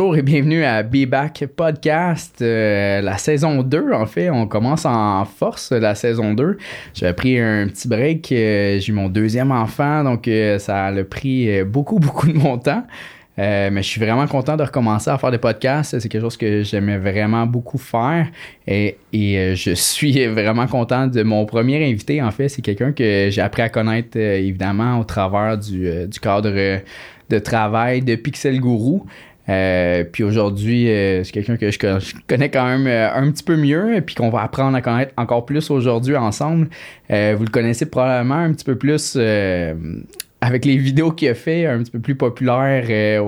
bonjour et bienvenue à Be Back Podcast, euh, la saison 2 en fait. On commence en force la saison 2. J'avais pris un petit break, euh, j'ai eu mon deuxième enfant, donc euh, ça a pris beaucoup, beaucoup de mon temps. mais je suis vraiment content de recommencer à faire des podcasts. C'est quelque chose que j'aimais vraiment beaucoup faire. Et, je suis vraiment content de mon premier invité, en fait. C'est quelqu'un que j'ai appris à connaître, évidemment, au travers du, du cadre de travail de Pixel Guru. Euh, puis aujourd'hui, euh, c'est quelqu'un que je, connais quand même euh, un petit peu mieux, puis qu'on va apprendre à connaître encore plus aujourd'hui ensemble. vous le connaissez probablement un petit peu plus avec les vidéos qu'il a fait, un petit peu plus populaire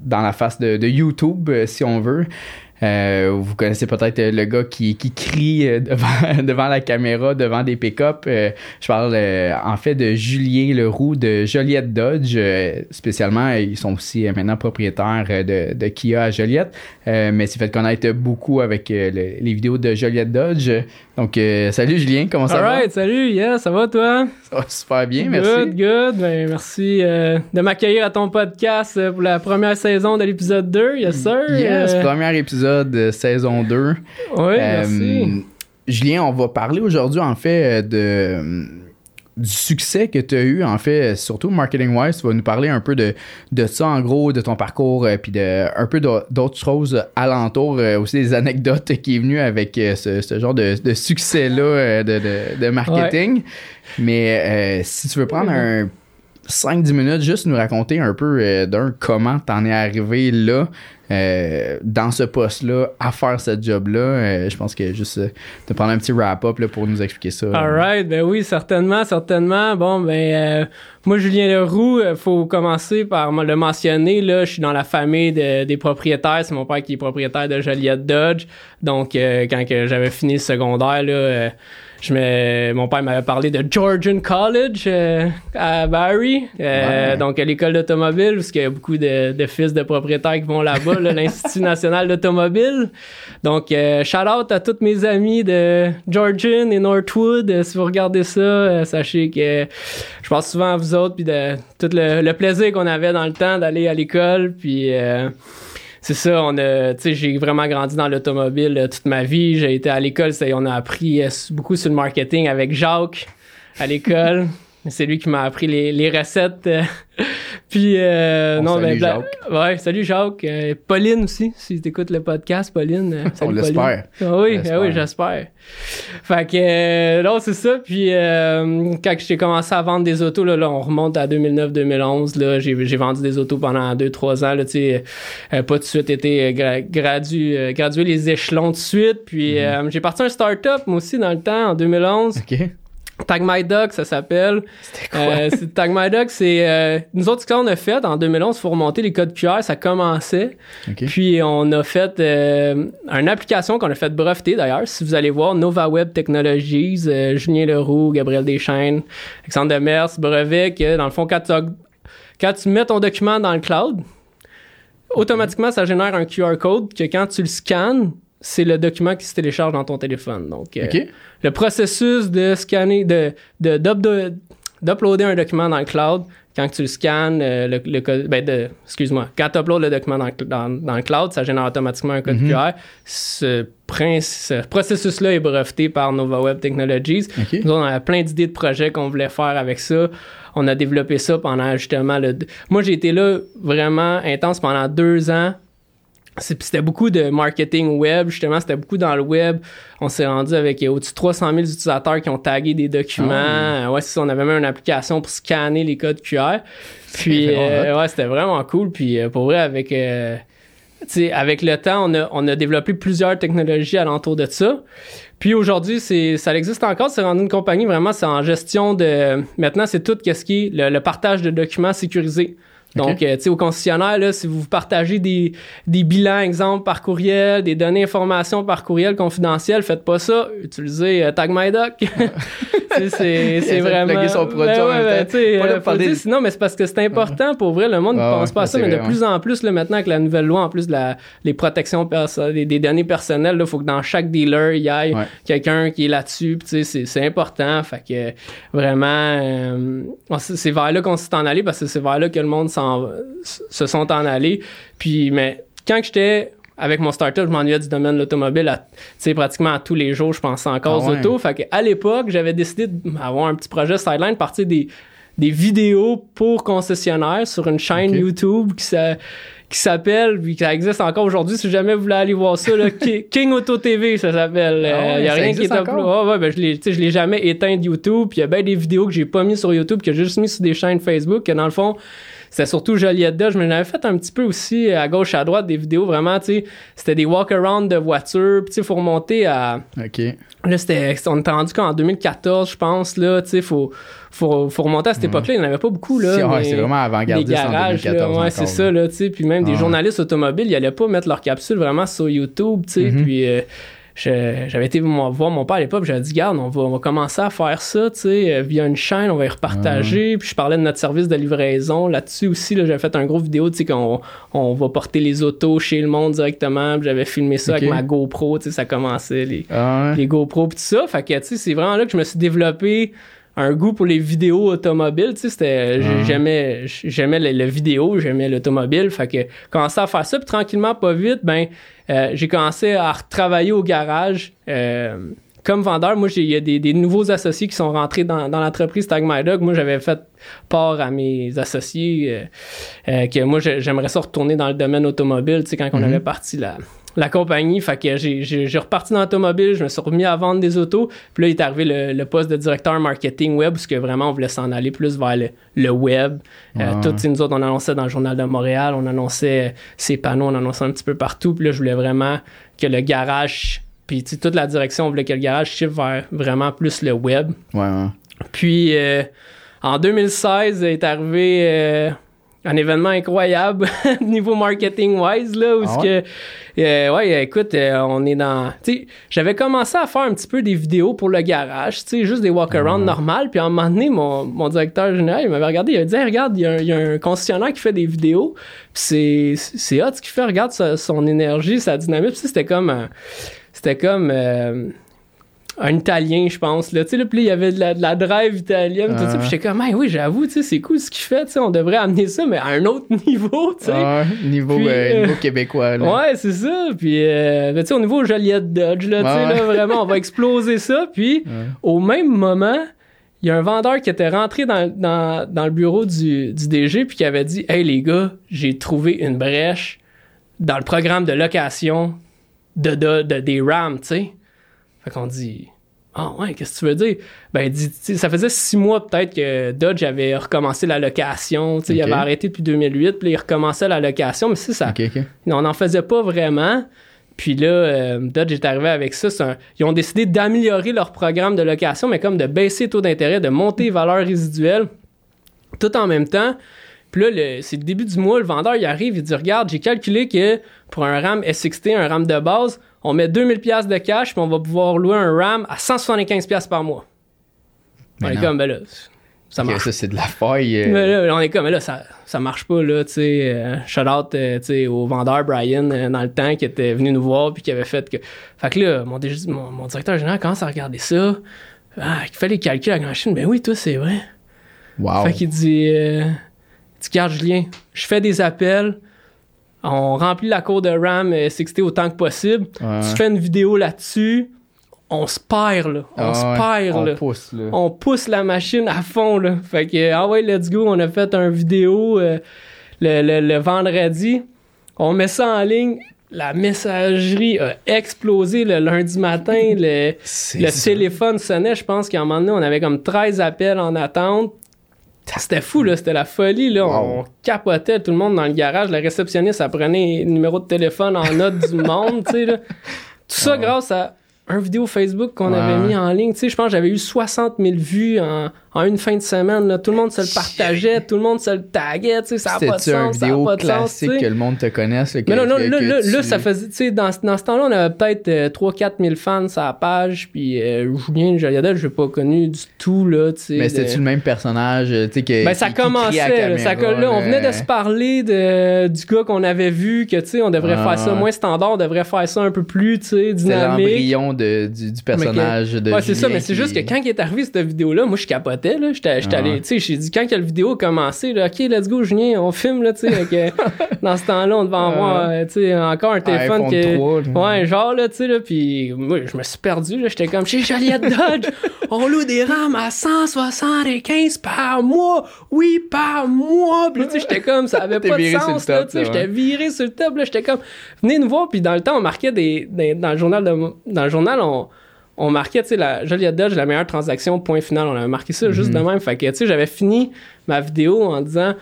dans la face de YouTube, si on veut. Euh, vous connaissez peut-être euh, le gars qui, qui crie euh, devant, devant la caméra, devant des pick-up. je parle en fait de Julien Leroux de Joliette Dodge. spécialement, ils sont aussi maintenant propriétaires de, de, Kia à Joliette. mais c'est fait connaître beaucoup avec les vidéos de Joliette Dodge. Donc, salut Julien, comment ça va? salut, yeah, ça va toi? Ça va super bien, merci. Good, good. Ben, merci de m'accueillir à ton podcast pour la première saison de l'épisode 2, yes sir. Yes, premier épisode de saison 2. Oui, euh, merci. Julien, on va parler aujourd'hui, en fait, de du succès que tu as eu, en fait, surtout marketing-wise. Tu vas nous parler un peu de, de ça, en gros, de ton parcours, euh, puis de un peu d'autres choses alentour, euh, aussi des anecdotes qui est venu avec ce, genre de, succès-là de, marketing. Mais si tu veux prendre un 5-10 minutes, juste nous raconter un peu d'un comment t'en es arrivé là, euh, dans ce poste-là à faire ce job-là. Euh, je pense que juste de prendre un petit wrap-up pour nous expliquer ça. All ben oui, certainement, certainement. Bon, ben euh, moi, Julien Leroux, faut commencer par le mentionner. Là, je suis dans la famille des propriétaires. C'est mon père qui est propriétaire de Joliette Dodge. Donc, quand j'avais fini le secondaire, là, je mon père m'avait parlé de Georgian College euh, à Barrie, euh, donc à l'école d'automobile, parce qu'il y a beaucoup de, fils de propriétaires qui vont là-bas, l'Institut national d'automobile. Donc, euh, shout out à tous mes amis de Georgian et Northwood. si vous regardez ça, sachez que je pense souvent à vous autres, puis de tout le, le plaisir qu'on avait dans le temps d'aller à l'école, puis c'est ça, on a, tu sais, j'ai vraiment grandi dans l'automobile euh, toute ma vie. J'ai été à l'école, on a appris euh, beaucoup sur le marketing avec Jacques à l'école. C'est lui qui m'a appris les, les recettes. Euh, puis, euh, non, salut Jacques. Ouais, salut Jacques. Euh, Pauline aussi, si tu écoutes le podcast, Pauline. Euh, on l'espère. Ah oui, ah oui, j'espère. Fait que, non, c'est ça. Puis, quand j'ai commencé à vendre des autos, là, là on remonte à 2009-2011. Là, j'ai, j'ai vendu des autos pendant 2-3 ans. Là, tu sais, pas tout de suite été gradué, gradué les échelons de suite. Puis, mm-hmm. j'ai parti un start-up, moi aussi, dans le temps, en 2011. OK. Tag My Dog, ça s'appelle. C'était quoi? Euh, Tag My Dog, c'est. Euh, nous autres, ce qu'on a fait en 2011, il faut remonter les codes QR, ça commençait. Puis on a fait euh, une application qu'on a fait breveter d'ailleurs. Si vous allez voir, Nova Web Technologies, Julien Leroux, Gabriel Deschaines, Alexandre Demers, brevet, que dans le fond, quand tu, quand tu mets ton document dans le cloud, automatiquement, ça génère un QR code que quand tu le scannes, c'est le document qui se télécharge dans ton téléphone. Donc, euh, le processus de scanner, de, d'uploader un document dans le cloud, quand tu le scannes, euh, le, ben de, excuse-moi, quand tu uploads le document dans, dans, le cloud, ça génère automatiquement un code mhm. QR. Ce, processus-là est breveté par Nova Web Technologies. Nous, on a plein d'idées de projets qu'on voulait faire avec ça. On a développé ça pendant justement le. Moi, j'ai été là vraiment intense pendant deux ans c'était beaucoup de marketing web, justement, c'était beaucoup dans le web. On s'est rendu avec au-dessus de 300 000 utilisateurs qui ont tagué des documents. Ah ouais, on avait même une application pour scanner les codes QR. Puis, euh, ouais, c'était vraiment cool. Puis, euh, pour vrai, avec, euh, avec le temps, on a, on a développé plusieurs technologies alentour de ça. Puis aujourd'hui, c'est ça existe encore. C'est rendu une compagnie vraiment, c'est en gestion de. Maintenant, c'est tout ce qui est le partage de documents sécurisés. Donc, euh, tu sais, au concessionnaire, là, si vous partagez des, des bilans, exemple, par courriel, des données informations par courriel confidentiel, faites pas ça. Utilisez euh, TagMyDoc. c'est vraiment... son produit ben, ben, Sinon, mais c'est parce que c'est important. Pour vrai, le monde ne ah pense pas à ça, mais de plus en plus, là, maintenant, avec la nouvelle loi, en plus de la, les protections des, des, données personnelles, il faut que dans chaque dealer, il y ait quelqu'un qui est là-dessus. C'est important. Fait que vraiment, euh, c'est vers là qu'on s'est en allé parce que c'est vers là que le monde s'en s'en- se sont en allés. Puis, mais quand j'étais avec mon startup, je m'ennuyais du domaine de l'automobile, à- tu sais, pratiquement à tous les jours, je pensais encore Ah aux ouais. autos. Fait qu'à l'époque, j'avais décidé d'avoir un petit projet sideline, partir des, des vidéos pour concessionnaires sur une chaîne. YouTube qui qui s'appelle, puis ça existe encore aujourd'hui, si jamais vous voulez aller voir ça, là, King Auto TV, ça s'appelle. Ah ouais, Il y a rien qui est encore? upload- Ouais, ben, je l'ai, je l'ai jamais éteint de YouTube. Puis il y a bien des vidéos que j'ai pas mis sur YouTube, que j'ai juste mis sur des chaînes Facebook. Que dans le fond, c'était surtout Joliette Dodge. Mais j'en avais fait un petit peu aussi à gauche, à droite, des vidéos vraiment, tu sais. C'était des walk-around de voitures. Puis tu sais, il faut remonter à. OK. Là, c'était, on était rendu qu'en 2014, je pense, là. Tu sais, faut, faut, faut remonter à cette époque-là. Il n'y en avait pas beaucoup, là. Si, ouais, mais- c'est vraiment des avant-gardiste en garages, 2014 là, ouais, c'est ça, là, tu sais. Puis même des journalistes automobiles, ils allaient pas mettre leur capsule vraiment sur YouTube, tu sais. Mhm. Puis euh, je- j'avais été voir mon père à l'époque, j'avais dit, garde, on va, on va commencer à faire ça, tu sais, euh, via une chaîne, on va y repartager. Puis je parlais de notre service de livraison là-dessus aussi, là, j'avais fait un gros vidéo, tu sais, qu'on on va porter les autos chez le monde directement. Puis j'avais filmé ça avec ma GoPro, tu sais, ça commençait, les, Ah ouais. les GoPro pis tout ça. Fait que, tu sais, c'est vraiment là que je me suis développé un goût pour les vidéos automobiles, tu sais, c'était, Ah. j'aimais, j'aimais le, le vidéo, j'aimais l'automobile, fait que, commencé à faire ça, puis tranquillement, pas vite, ben, euh, j'ai commencé à retravailler au garage, euh, comme vendeur, moi, j'ai- il y a des, des nouveaux associés qui sont rentrés dans, dans l'entreprise Tag My Dog. Moi, j'avais fait part à mes associés euh, euh, que moi, j'ai- j'aimerais ça retourner dans le domaine automobile, tu sais, quand on Mhm. avait parti la, la compagnie. Fait que j'ai, reparti dans l'automobile, je me suis remis à vendre des autos. Puis là, il est arrivé le, le poste de directeur marketing web, parce que vraiment, on voulait s'en aller plus vers le, le web. Euh, Ouais. tout, tu sais, nous autres, on annonçait dans le Journal de Montréal, on annonçait euh, ces panneaux, on annonçait un petit peu partout. Puis là, je voulais vraiment que le garage, puis toute la direction, on voulait que le garage shift vers vraiment plus le web. Ouais, ouais. Puis euh, en 2016 est arrivé euh, un événement incroyable niveau marketing wise là où Ah ce que euh, ouais écoute euh, on est dans tu sais j'avais commencé à faire un petit peu des vidéos pour le garage tu sais juste des walk around normales puis à un moment donné mon, mon directeur général il m'avait regardé il a dit Hey, regarde il y, a un- il y a un concessionnaire qui fait des vidéos puis c'est c'est hot ce qu'il fait regarde sa- son énergie sa dynamique Puis, tu sais, c'était comme c'était comme euh, un italien, je pense. Là. Tu sais, là, puis il y avait de la, de la drive italienne, tout ça. Puis j'étais comme, Hey, oui, j'avoue, tu sais, c'est cool ce qu'il fait. Tu sais, on devrait amener ça, mais à un autre niveau, tu sais. Ah ouais, niveau, Puis, euh, euh, niveau québécois. Là. Ouais, c'est ça. Puis, euh, ben, tu sais, au niveau Joliette Dodge, là, tu sais, là, vraiment, on va exploser ça. Puis, au même moment, il y a un vendeur qui était rentré dans, dans, dans le bureau du, du DG puis qui avait dit Hey les gars, j'ai trouvé une brèche dans le programme de location de, de, de- des RAM, tu sais. Fait qu'on dit Ah ouais, qu'est-ce que tu veux dire? Ben, il dit, ça faisait six mois peut-être que Dodge avait recommencé la location. Il avait arrêté depuis 2008, puis il recommençait la location, mais c'est ça. Ok, ok. On n'en faisait pas vraiment. Puis là, euh, Dodge est arrivé avec ça. Un- ils ont décidé d'améliorer leur programme de location, mais comme de baisser le taux d'intérêt, de monter les valeurs résiduelles, tout en même temps. Puis là, c'est le début du mois, le vendeur, il arrive, il dit Regarde, j'ai calculé que pour un RAM SXT, un RAM de base, on met 2000$ de cash, puis on va pouvoir louer un RAM à 175$ par mois. Mais on est non. comme, ben là, ça marche ça, c'est de la faille. euh, mais là, on est comme, là, ça, ça marche pas, là, tu sais. euh, shout out, euh, tu sais, au vendeur Brian, euh, dans le temps, qui était venu nous voir, puis qui avait fait que. Fait que là, mon, mon, mon directeur général commence à regarder ça. Ah, il fait les calculs à la machine. Ben oui, toi, c'est vrai. Wow. Fait qu'il dit, euh, tu gardes Julien, je fais des appels, on remplit la cour de RAM euh, 60 autant que possible. Ouais. Tu fais une vidéo là-dessus, on se perd, là. On Ah se ouais, perd, on là pousse, là. on pousse la machine à fond là. Fait que ah ouais, let's go, on a fait un vidéo euh, le, le- le vendredi. On met ça en ligne. La messagerie a explosé le lundi matin. Le, téléphone sonnait. Je pense qu'à un moment donné, on avait comme 13 appels en attente. C'était fou, là. C'était la folie, là. Wow. On capotait tout le monde dans le garage. La réceptionniste, elle prenait le numéro de téléphone en note du monde, tu sais, là. Tout ça Wow. grâce à un vidéo Facebook qu'on Ouais. avait mis en ligne. Tu sais, je pense que j'avais eu 60 000 vues en, en une fin de semaine. là. Tout le monde se le partageait, tout le monde se le taguait. Tu sais, ça n'a pas de sens. Ça n'a pas de sens. sais. que le monde te connaisse. là, que- Mais non, non, que- là, que là, là, ça faisait, tu sais, dans, dans ce temps-là, on avait peut-être 3-4 000 fans sur la page, puis euh, Julien Joliadel, je l'ai pas connu du tout, là, tu sais. Mais de- c'était-tu le même personnage, euh, tu sais, que. ben, ça qui- qui à commençait, là, ça, là, on venait de se parler de, du gars qu'on avait vu, que, tu sais, on devrait Ah, faire ça moins standard, on devrait faire ça un peu plus, tu sais, C'est dynamique. l'embryon l'évolution de, du, du personnage de Ouais, c'est ça, mais c'est qui- juste que quand il est arrivé cette vidéo-là, moi je capotais, là. J'étais j'étais Ah allé, ouais. tu sais, j'ai dit quand que la vidéo a commencé, là, ok, let's go, Julien, on filme, là, tu sais. euh, dans ce temps-là, on devait avoir, euh, tu sais, encore un téléphone iPhone que. 3, là. Ouais, genre, là, tu sais, là, puis moi, je me suis perdu, là. J'étais comme, chez Joliette Dodge, on loue des rames à 175 par mois, oui, par mois. Puis, tu sais, j'étais comme, ça avait pas de viré sur le sens, là, tu sais. J'étais viré sur le top, là. J'étais comme, venez nous voir. Puis, dans le temps, on marquait des. des- dans le journal, de, dans le journal, on on marquait, tu sais, la Joliette Dodge, la meilleure transaction, point final. On avait marqué ça juste de même. Fait que, tu sais, j'avais fini ma vidéo en disant,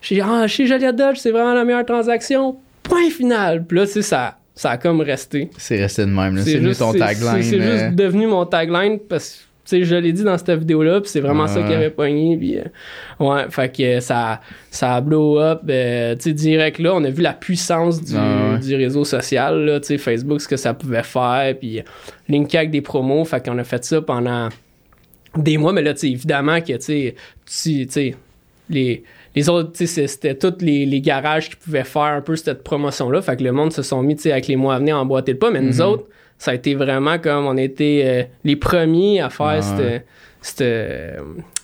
chez, ah, chez Joliette Dodge, c'est vraiment la meilleure transaction, point final. Puis là, tu sais, ça, ça a comme resté. C'est resté de même. là. C'est juste- ton tagline. C'est euh, juste devenu mon tagline parce que, sais, je l'ai dit dans cette vidéo-là, puis c'est vraiment ça qui avait pogné. Puis, euh, ouais, fait que ça, ça a blow up. euh, tu sais, direct là, on a vu la puissance du, Ah ouais. du réseau social, là, tu sais, Facebook, ce que ça pouvait faire, puis euh, linker avec des promos. Fait qu'on a fait ça pendant des mois, mais là, tu sais, évidemment que, tu sais, les, les autres, tu sais, c'est- c'était tous les, les garages qui pouvaient faire un peu cette promotion-là. Fait que le monde se sont mis, tu sais, avec les mois à venir, à emboîter le pas. Mais Mhm. nous autres, ça a été vraiment comme on était euh, les premiers à faire cette, cette,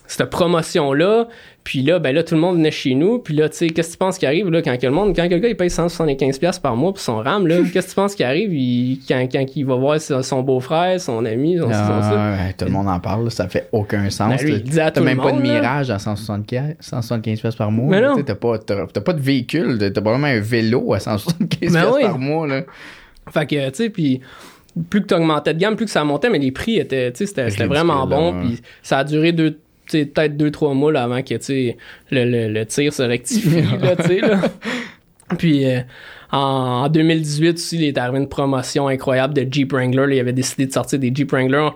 cette promotion-là. Puis là, ben là, tout le monde venait chez nous. Puis là, tu sais, qu'est-ce que tu penses qui arrive là, quand que le monde, quand quelqu'un il paye 175$ par mois pour son RAM, là, qu'est-ce que tu penses qui arrive? Il- quand, quand il va voir son beau-frère, son ami, son, son ça? ah, ouais, tout le monde en parle, là, ça fait aucun sens. Ben, lui, dit à T'as même le pas de monde, là. mirage à 175 175 pièces par mois. Mais là, non. T'as pas, t'as- t'as pas de véhicule, t'as probablement un vélo à 175 Ben pièces oui. par mois. Là. Fait que, tu sais, puis plus que tu augmentais de gamme, plus que ça montait, mais les prix étaient, tu sais, c'était vraiment bon. Puis ça a duré deux, peut-être deux, trois mois là, avant que, le, le, le tir se rectifie, là, là. Puis euh, en, en 2018 aussi, il est arrivé une promotion incroyable de Jeep Wrangler. là. il avait décidé de sortir des Jeep Wrangler,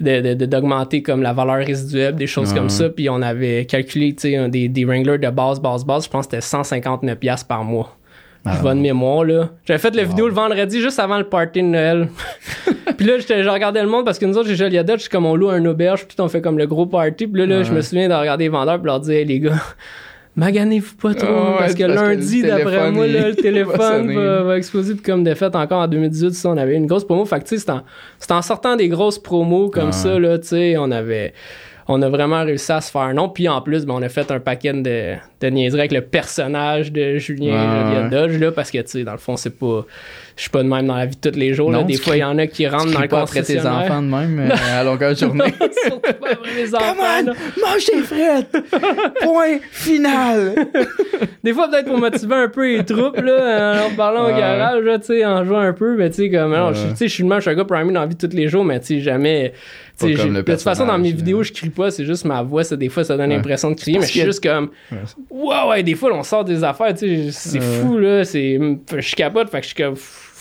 de- de- de- d'augmenter comme la valeur résiduelle, des choses comme ça. Puis on avait calculé, tu sais, un des, des Wrangler de base, base, base, je pense que c'était 159$ piastres par mois. Ah. Je de mémoire, là. J'avais fait la vidéo le vendredi, juste avant le party de Noël. puis là, j'étais- je regardais le monde parce que nous autres, j'ai Joliet Dodge, comme on loue un auberge, puis on fait comme le gros party. Puis là, là, je me souviens de regarder les vendeurs, puis leur dire, hey, les gars, maganez-vous pas trop, Ah ouais, parce que parce lundi, d'après moi, là, le va téléphone va, va exploser. Puis comme de fait, encore en 2018, ça, on avait une grosse promo. Fait que, tu sais, c'est en, en sortant des grosses promos comme Ah ça, là, tu sais, on avait. On a vraiment réussi à se faire un nom. Puis en plus, ben, on a fait un paquet de, de niaiseries avec le personnage de Julien Ouais, Dodge, là, parce que, tu sais, dans le fond, c'est pas. Je suis pas de même dans la vie de tous les jours. là. Des fois, il y en a qui rentrent Tu dans le pas après tes enfants de même euh, à longueur de journée. Surtout pas après les enfants. Come on, mange tes frites! Point final! Des fois, peut-être pour motiver un peu les troupes, là, en leur parlant au garage, tu sais, en jouant un peu, mais tu sais, comme, non, Ouais. je- suis le même, je suis un gars primé dans la vie de tous les jours, mais tu sais, jamais. de toute façon, dans mes vidéos, je crie pas, c'est juste ma voix, ça, des fois, ça donne Ouais. l'impression de crier, mais je suis juste comme, ouais, ouais, des fois, on sort des affaires, tu sais, c'est Ouais. fou, là, c'est, je suis capote, fait que je suis comme,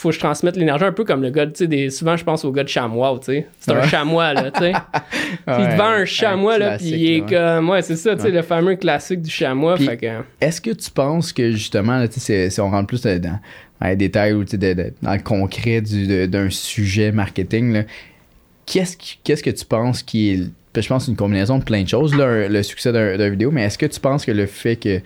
faut que je transmette l'énergie un peu comme le gars, tu sais, des- souvent, je pense au gars de chamois, tu sais. C'est un chamois, là, tu sais. Puis vend un chamois, là, puis il est ouais. comme, ouais, c'est ça, tu sais, le fameux classique du chamois, Puis- fait que. Est-ce que tu penses que justement, là, tu sais, c'est- si on rentre plus dans, dans les détails ou dans le concret du- d'un sujet marketing, là, qu'est-ce, que tu penses qui est. Je pense une combinaison de plein de choses, là, le succès d'un, d'un vidéo, mais est-ce que tu penses que le fait que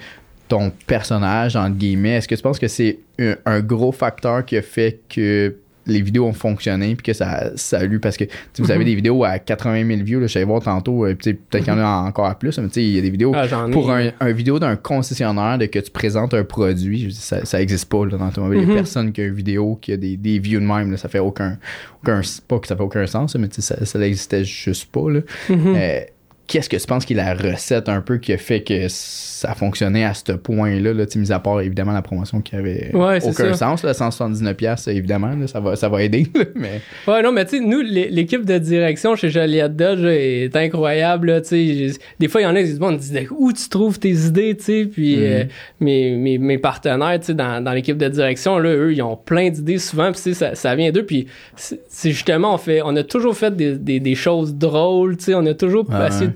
ton personnage, entre guillemets, est-ce que tu penses que c'est un, un gros facteur qui a fait que les vidéos ont fonctionné puis que ça, ça a lu? Parce que tu sais, vous avez Mhm. des vidéos à 80 000 views là, je savais voir tantôt euh, peut-être qu'il y en a encore à plus mais tu sais il y a des vidéos Ah, pour un, un vidéo d'un concessionnaire de que tu présentes un produit, je veux dire, ça, ça existe pas là, dans l'automobile. Il y a Mhm. personne qui a une vidéo qui a des, des views de même. Là, ça fait aucun, aucun. Pas que ça fait aucun sens, mais tu sais, ça, ça n'existait juste pas. Là. Mhm. Euh, Qu'est-ce que tu penses qui est la recette un peu qui a fait que ça fonctionnait à ce point-là, là, mis à part évidemment la promotion qui avait Ouais, aucun ça. sens, là, 179$, piastres, évidemment, là, ça, va, ça va aider. là, mais Ouais, non, mais tu sais, nous, l'é- l'équipe de direction chez Joliette Dodge est incroyable, sais. Des fois, il y en a qui disent, bon, on dit, où tu trouves tes idées, tu sais, puis Mhm. euh, mes, mes, mes partenaires, tu sais, dans, dans l'équipe de direction, là, eux, ils ont plein d'idées souvent, puis ça, ça vient d'eux, puis c'est justement, on fait, on a toujours fait des, des, des choses drôles, tu sais, on a toujours essayé de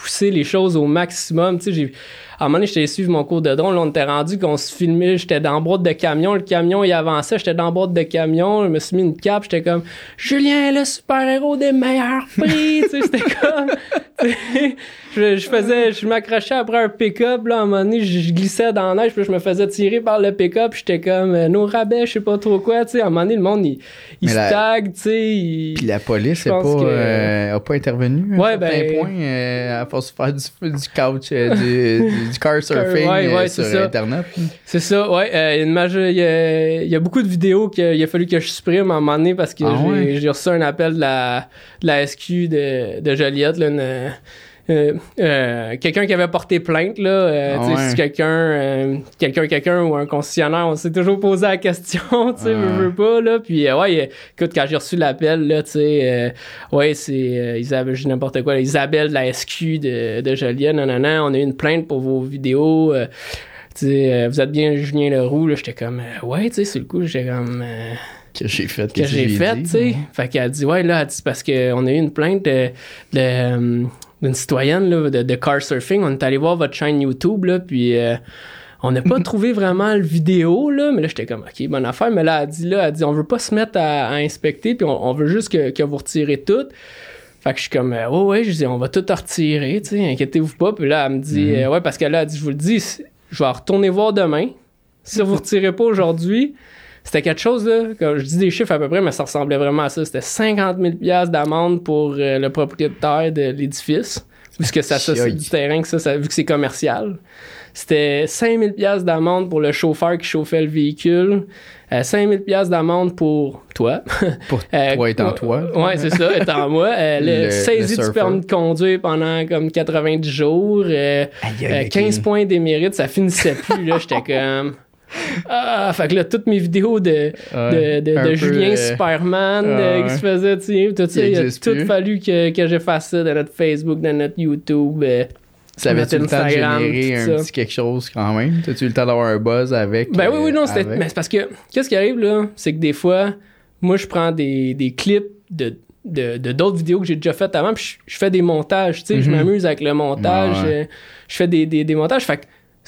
pousser les choses au maximum. Tu sais, j'ai à un moment donné, j'étais suivre mon cours de drone. Là, on était rendu qu'on se filmait. J'étais dans le boîte de camion. Le camion, il avançait. J'étais dans le boîte de camion. Je me suis mis une cape. J'étais comme Julien, le super-héros des meilleurs prix. tu sais, c'était comme. je, je, faisais. Je m'accrochais après un pick-up. Là, à un moment donné, je, glissais dans la neige. Puis je me faisais tirer par le pick-up. J'étais comme euh, nos rabais, je sais pas trop quoi. Tu sais, à un moment donné, le monde, il, il stagne. Tu sais. Puis la police n'a pas, euh, a pas intervenu. Ouais, ben. Point, euh, force de faire du, du couch, euh, du du car surfing euh, sur Internet. C'est ça, ouais. Euh, il, y a, beaucoup de vidéos qu'il a fallu que je supprime à un moment donné parce que ah j'ai reçu un appel de la, la SQ de, de Joliette, là, euh, quelqu'un qui avait porté plainte là ah si quelqu'un quelqu'un quelqu'un ou un concessionnaire on s'est toujours posé la question tu sais veux, pas là. Puis ouais écoute quand j'ai reçu l'appel là tu sais ouais c'est Isabelle je n'importe quoi Isabelle de la SQ de, de Joliette non non non on a eu une plainte pour vos vidéos tu sais vous êtes bien Julien Leroux là. J'étais comme ouais tu sais c'est le coup j'étais comme que j'ai fait que, j'ai fait tu sais. Fait qu'elle dit ouais là elle dit parce qu'on a eu une plainte de, de d'une citoyenne là, de, de, car surfing. On est allé voir votre chaîne YouTube, là, puis euh, on n'a pas trouvé vraiment le vidéo, là, mais là, j'étais comme, OK, bonne affaire. Mais là, elle dit, là, elle dit, on veut pas se mettre à, inspecter, puis on, veut juste que, que, vous retirez tout. Fait que je suis comme, euh, ouais, ouais, je dis, on va tout retirer, tu sais, inquiétez-vous pas. Puis là, elle me dit, mm-hmm. euh, ouais, parce qu'elle a dit, je vous le dis, je vais retourner voir demain. Si vous retirez pas aujourd'hui, c'était quelque chose, là, quand je dis des chiffres à peu près, mais ça ressemblait vraiment à ça. C'était 50 000 d'amende pour euh, le propriétaire de l'édifice, puisque ça c'est du terrain, que ça, vu que c'est commercial. C'était 5 000 d'amende pour le chauffeur qui chauffait le véhicule. Euh, 5 000 d'amende pour toi. Pour euh, toi étant toi. Ouais, c'est ça, étant moi. Euh, le, saisie du permis de conduire pendant comme 90 jours. 15 points d'émérite, ça finissait plus. là J'étais comme... Ah, fait que là, toutes mes vidéos de, de, de, Julien euh, Superman euh, qui se faisait, tu sais, tout ça, il a tout fallu que, que j'efface ça de notre Facebook, de notre YouTube. Euh, ça avait-tu le temps de générer un petit quelque chose quand même? T'as-tu eu le temps d'avoir un buzz avec? Ben oui, oui, non, c'était. Mais c'est parce que, qu'est-ce qui arrive là? C'est que des fois, moi, je prends des, des clips de de d'autres vidéos que j'ai déjà faites avant puis je, fais des montages tu sais je mm-hmm. m'amuse avec le montage je, je fais des, des, des montages fait que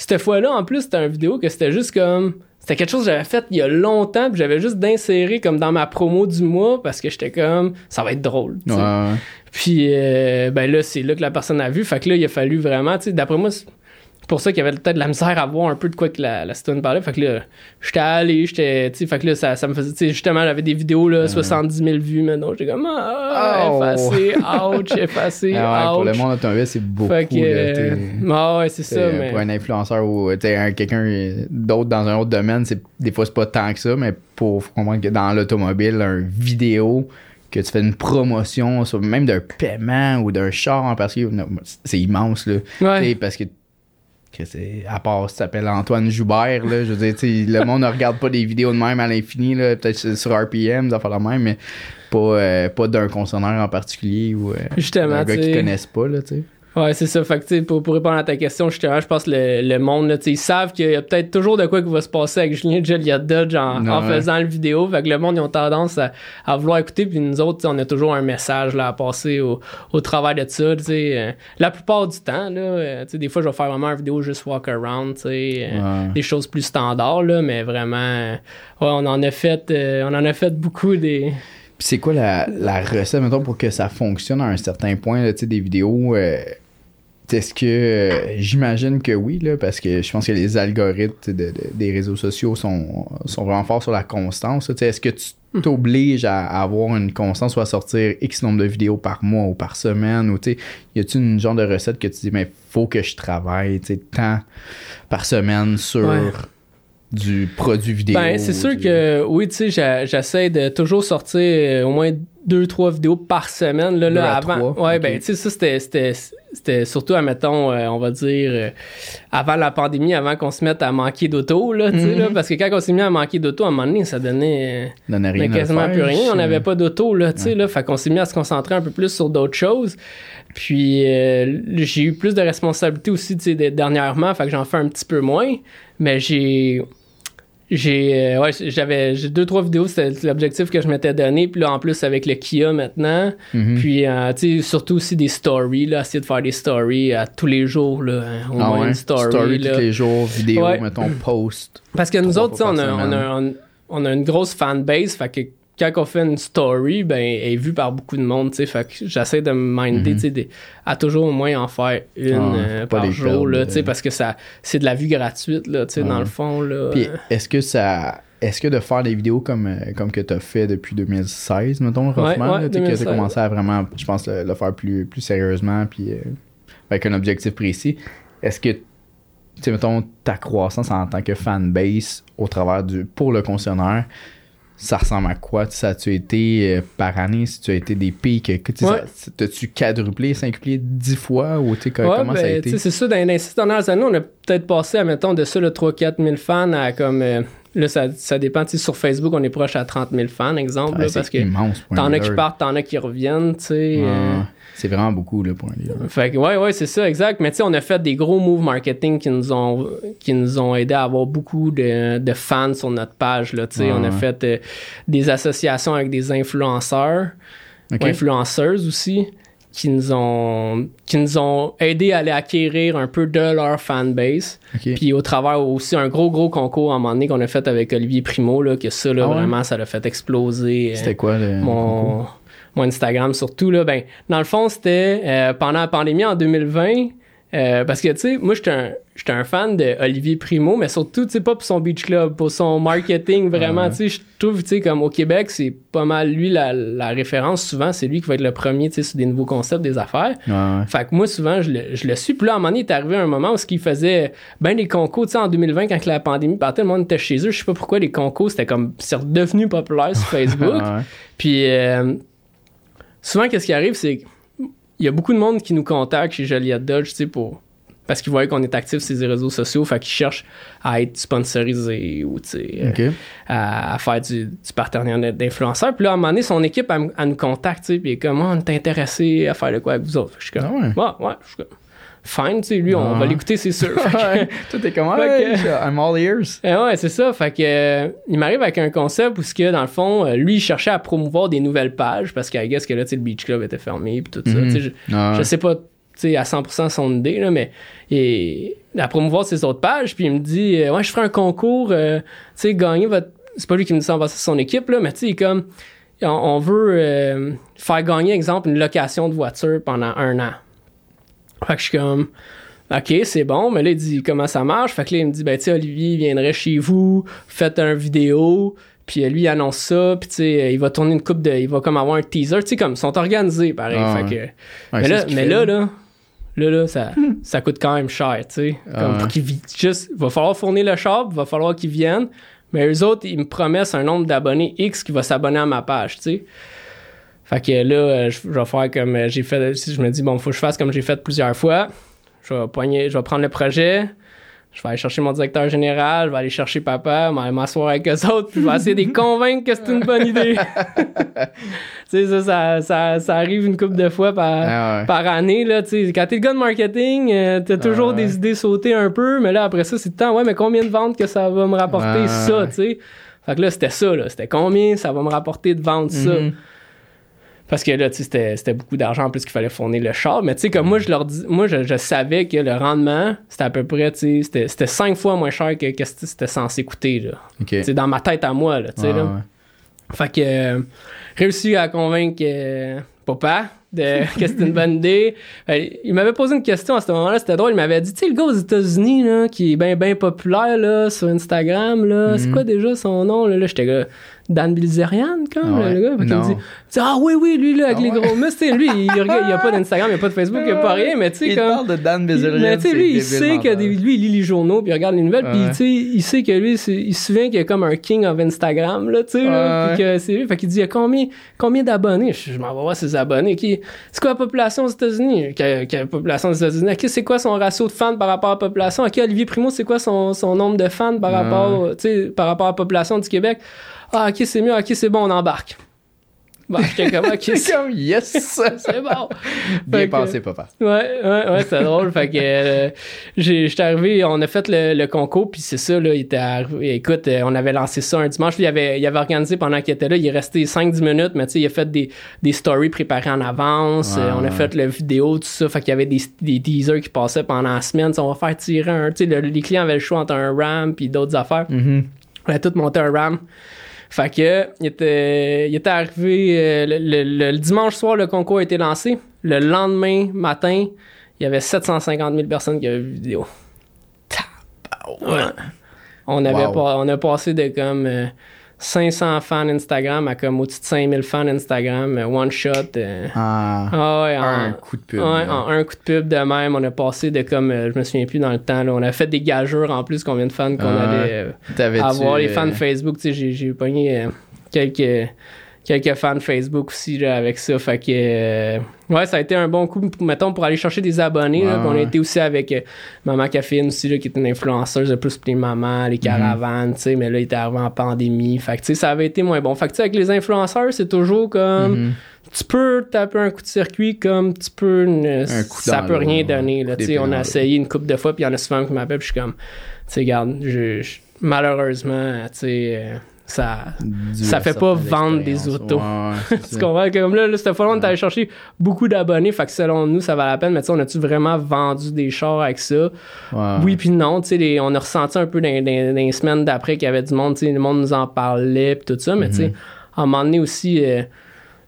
cette fois-là, en plus, c'était une vidéo que c'était juste comme. C'était quelque chose que j'avais fait il y a longtemps, puis j'avais juste d'insérer comme dans ma promo du mois parce que j'étais comme ça va être drôle. Puis euh, ben là, c'est là que la personne a vu. Fait que là, il a fallu vraiment, tu sais, d'après moi, pour ça qu'il y avait peut-être de la misère à voir un peu de quoi que la, la citoyenne parlait. Fait que là, j'étais allé, j'étais, fait que là, ça, ça me faisait, tu sais, justement, j'avais des vidéos, là, 70 000 vues maintenant. J'étais comme, ah, oh. effacé, ouch, effacé, ah ouais, Pour le monde automobile, c'est beaucoup. Fait que, euh, ah ouais, c'est ça. Mais... Pour un influenceur ou, quelqu'un d'autre dans un autre domaine, c'est, des fois, c'est pas tant que ça, mais pour comprendre que dans l'automobile, un vidéo, que tu fais une promotion, même d'un paiement ou d'un char parce que c'est immense, là. Ouais. Parce que à part ça s'appelle Antoine Joubert là je veux dire le monde ne regarde pas des vidéos de même à l'infini là peut-être sur RPM ça fait la même mais pas euh, pas d'un concerneur en particulier ou euh, justement d'un gars qu'ils connaissent pas là Ouais, c'est ça. Fait que, pour, pour répondre à ta question, justement, je pense que le, le monde, là, ils savent qu'il y a peut-être toujours de quoi qui va se passer avec Julien Joliot Dodge en, en faisant le vidéo. Fait que le monde, ils ont tendance à, à vouloir écouter. Puis nous autres, on a toujours un message là, à passer au, au travail de ça. Euh, la plupart du temps, là, euh, des fois, je vais faire vraiment une vidéo juste walk around, euh, des choses plus standards, là, mais vraiment, ouais, on en a fait, on en a fait beaucoup des c'est quoi la, la recette, mettons, pour que ça fonctionne à un certain point, là, des vidéos est-ce que euh, j'imagine que oui, là, parce que je pense que les algorithmes des réseaux sociaux sont, sont vraiment forts sur la constance. Est-ce que tu hmm. t'obliges à, avoir une constance ou à sortir X nombre de vidéos par mois ou par semaine? Ou y a-tu une genre de recette que tu dis, mais faut que je travaille tant par semaine sur du produit vidéo? Ben, c'est sûr que oui, tu sais, j'essaie de toujours sortir euh, au moins deux, trois vidéos par semaine. Là, là avant. ouais, ben, tu sais, ça, c'était c'était surtout, admettons, euh, on va dire, euh, avant la pandémie, avant qu'on se mette à manquer d'auto, là, mm parce que quand on s'est mis à manquer d'auto, à un moment donné, ça donnait, rien quasiment plus rien. On n'avait pas d'auto, là, tu sais, là, fait qu'on s'est mis à se concentrer un peu plus sur d'autres choses. Puis, euh, j'ai eu plus de responsabilités aussi, tu sais, dernièrement, fait que j'en fais un petit peu moins, mais j'ai j'ai euh, ouais, j'avais j'ai deux trois vidéos c'était l'objectif que je m'étais donné puis là en plus avec le Kia maintenant Mhm. puis euh, tu sais surtout aussi des stories là essayer de faire des stories à tous les jours là hein, au Ah moins ouais? une story, là. tous les jours, vidéo, Ouais. mettons, post. parce que nous autres on a, on, a, on, on a une grosse fanbase fait que quand on fait une story ben elle est vue par beaucoup de monde tu sais fait que j'essaie de me minder Mhm. des- à toujours au moins en faire une Ah, euh, par jour là tu sais euh. parce que ça c'est de la vue gratuite là tu sais dans le fond là Puis est-ce que ça. Est-ce que de faire des vidéos comme, euh, comme que tu as fait depuis 2016, mettons, roughement, Ouais, ouais, là, tu sais, que 2016. tu commencé à vraiment, je pense, le, le faire plus, plus sérieusement, puis euh, avec un objectif précis, est-ce que, tu mettons, ta croissance en tant que fanbase au travers du. pour le concessionnaire, ça ressemble à quoi? Ça a-tu été euh, par année, si tu as été des pics, Ouais. t'as-tu quadruplé, cinquuplé dix fois, ou Ouais, comment ça a ben, été? c'est ça, dans les six dernières années, on a peut-être passé, à, mettons, de ça, le 3-4 000 fans à comme. euh, là, ça, ça dépend. Sur Facebook, on est proche à 30 000 fans, exemple, Ah, là, parce que t'en as qui partent, t'en as qui reviennent, tu sais. Ouais, euh, C'est vraiment beaucoup là, pour un leader. fait que, ouais, ouais, c'est ça, exact. Mais tu sais, on a fait des gros moves marketing qui nous ont, qui nous ont aidé à avoir beaucoup de, de fans sur notre page. Là, tu sais. On a ouais. fait euh, des associations avec des influenceurs, influenceuses aussi, qui nous ont, qui nous ont aidé à aller acquérir un peu de leur fanbase. Ok. Puis au travers aussi un gros, gros concours à un moment donné qu'on a fait avec Olivier Primo, là, que ça, là, Ah ouais? vraiment, ça l'a fait exploser. euh, C'était quoi le. mon, mon Instagram surtout là ben dans le fond c'était euh, pendant la pandémie en 2020 euh, parce que tu sais moi j'étais un j'étais un fan de Olivier Primo mais surtout tu sais pas pour son beach club pour son marketing vraiment Ouais. tu sais je trouve tu sais comme au Québec c'est pas mal lui la, la référence souvent c'est lui qui va être le premier tu sais sur des nouveaux concepts des affaires ouais. fait que moi, souvent, je le, je le suis. Puis là, à un moment donné, il est arrivé un moment où ce qu'il faisait ben des concours. Tu sais, en 2020, quand la pandémie partait, le monde était chez eux. Je sais pas pourquoi les concours, c'était comme... C'est redevenu populaire sur Facebook. Ouais. Puis euh, souvent, qu'est-ce qui arrive, c'est qu'il y a beaucoup de monde qui nous contacte chez Joliette Dodge, tu sais, pour... Parce qu'ils voient qu'on est actif sur les réseaux sociaux, fait qu'ils cherchent à être sponsorisés ou, euh, à, à faire du, du partenariat d'influenceurs. Puis là, à un moment donné, son équipe, elle, elle nous contacte, puis elle est comme, Ah, on est intéressé à faire de quoi avec vous autres. Je suis comme, Ah ouais. ouais, ouais, je suis comme, fine, tu sais, lui, on Ah. va l'écouter, c'est sûr. Tout est comment? Fait que- I'm all ears. Eh ouais, c'est ça. Fait que euh, il m'arrive avec un concept où ce que dans le fond, euh, lui il cherchait à promouvoir des nouvelles pages parce qu'à guess que là tu sais le beach club était fermé puis tout ça. Mhm. Je, Ouais. je sais pas à 100% son idée là, mais et, à promouvoir ses autres pages puis il me dit euh, ouais je ferai un concours, euh, tu sais gagner votre, c'est pas lui qui me dit ça, c'est son équipe là, mais tu sais il est comme on, on veut euh, faire gagner exemple une location de voiture pendant un an. Fait que je suis comme OK, c'est bon, mais là, il dit comment ça marche. Fait que là, il me dit, ben, tu sais, Olivier, il viendrait chez vous, faites un vidéo, puis lui, il annonce ça, puis tu sais, il va tourner une coupe de. Il va comme avoir un teaser, tu sais, comme, ils sont organisés, pareil. Ah, fait que, Ouais, mais là, mais là, là, là, là, ça, ça coûte quand même cher, tu sais. Comme pour juste, il va falloir fournir le shop, il va falloir qu'ils viennent, mais eux autres, ils me promettent un nombre d'abonnés X qui va s'abonner à ma page, tu sais. Fait que là, euh, je je vais faire comme euh, j'ai fait. Si je me dis, bon, faut que je fasse comme j'ai fait plusieurs fois. Je vais, poigner, je vais prendre le projet. Je vais aller chercher mon directeur général. Je vais aller chercher papa. Je vais aller m'asseoir avec eux autres. Puis je vais essayer de les convaincre que c'est une bonne idée. tu sais, ça, ça, ça, ça arrive une couple de fois par, Ah ouais. par année. Là, tu sais. quand t'es le gars de marketing, euh, t'as toujours Ah ouais. des idées sautées un peu. Mais là, après ça, c'est le temps. Ouais, mais combien de ventes que ça va me rapporter Ah ça, tu sais? Fait que là, c'était ça. là. C'était combien ça va me rapporter de vendre ça? Parce que là, tu sais, c'était, beaucoup d'argent en plus qu'il fallait fournir le char. Mais tu sais, comme moi, je leur dis, moi, je, je savais que le rendement, c'était à peu près, tu sais, c'était, cinq fois moins cher que, que c'était censé coûter, là. Tu sais, dans ma tête à moi, là, tu sais, Ouais, là. ouais. Fait que, euh, réussi à convaincre euh, papa de, que c'était une bonne idée. Euh, il m'avait posé une question à ce moment-là, c'était drôle. Il m'avait dit, tu sais, le gars aux États-Unis, là, qui est bien, bien populaire, là, sur Instagram, là, c'est Mhm. quoi déjà son nom, là? Là, j'étais là, Dan Bilzerian, comme, Ah ouais. le gars. Fait Non. dit, ah oui, oui, lui, là, avec Ah les gros muscles, lui, il, regarde- il a pas d'Instagram, il a pas de Facebook, il a pas rien, mais tu sais, Il comme. parle de Dan Bezerian. Mais tu sais, lui, il sait que des- lui, il lit les journaux, puis il regarde les nouvelles, puis tu sais, il sait que lui, il se souvient qu'il y a comme un king of Instagram, là, tu sais, là, puis que c'est lui. Fait qu'il dit, il y a combien, combien d'abonnés? Je, je m'en vais voir ses abonnés. Qui, c'est quoi la population aux États-Unis? Quelle, quelle population aux États-Unis? C'est quoi son ratio de fans par rapport à la population? Ok, Olivier Primo, c'est quoi son, son nombre de fans par rapport, tu sais, par rapport à la population du Québec? Ah, ok, c'est mieux, ok, c'est bon, on embarque. Bah, j'étais comme, ok, C'est c'est comme, yes! c'est bon. Bien que- pensé, papa. Ouais, ouais, ouais, c'était drôle. Fait que euh, j'étais arrivé, on a fait le, le concours, puis c'est ça, là, il était arrivé. Écoute, euh, on avait lancé ça un dimanche. Il avait, il avait organisé pendant qu'il était là, il est resté 5-10 minutes, mais tu sais, il a fait des, des stories préparées en avance. Euh, on a fait la vidéo, tout ça. Fait qu'il y avait des, des teasers qui passaient pendant la semaine. On va faire tirer un. Tu sais, le- les clients avaient le choix entre un RAM puis d'autres affaires. Mhm. On a tout monté un RAM. Fait que, il était, il était arrivé, euh, le, le- le dimanche soir, le concours a été lancé. Le lendemain matin, il y avait 750 000 personnes qui avaient vu la vidéo. Ouais. On, avait Wow. pas- on a passé de comme euh, 500 fans Instagram à comme au-dessus de 5000 fans Instagram, euh, one shot. euh. Ah, Ah ouais, en- un coup de pub. Ouais, en un coup de pub de même, on a passé de comme, euh, je me souviens plus dans le temps, là, on a fait des gageurs en plus combien de fans qu'on Ah allait euh, avoir. Les fans Facebook, tu sais, j'ai, j'ai pogné quelques, quelques fans Facebook aussi là, avec ça. Fait que, euh, ouais, ça a été un bon coup, mettons, pour aller chercher des abonnés. là, Ouais, puis on a ouais. été aussi avec euh, Maman Caféine aussi, là, qui est une influenceuse de plus pour les mamans, Mhm. les caravanes, tu sais, mais là, il était arrivé en pandémie. Fait que, tu sais, ça avait été moins bon. Fait que, avec les influenceurs, c'est toujours comme mhm. tu peux taper un coup de circuit comme tu peux ne- ça peut rien donner là, on a essayé une couple de fois puis il y en a souvent qui m'appellent puis je suis comme tu sais regarde je, je- malheureusement tu sais euh, ça ça fait pas vendre des autos. Ouais, tu comprends? Comme là, là cette fois là on est allé chercher beaucoup d'abonnés fait que selon nous ça valait la peine mais tu sais on a-tu vraiment vendu des chars avec ça? Ouais. oui puis non tu sais on a ressenti un peu dans, dans- dans les semaines d'après qu'il y avait du monde tu sais le monde nous en parlait puis tout ça mais tu sais à un moment donné aussi euh,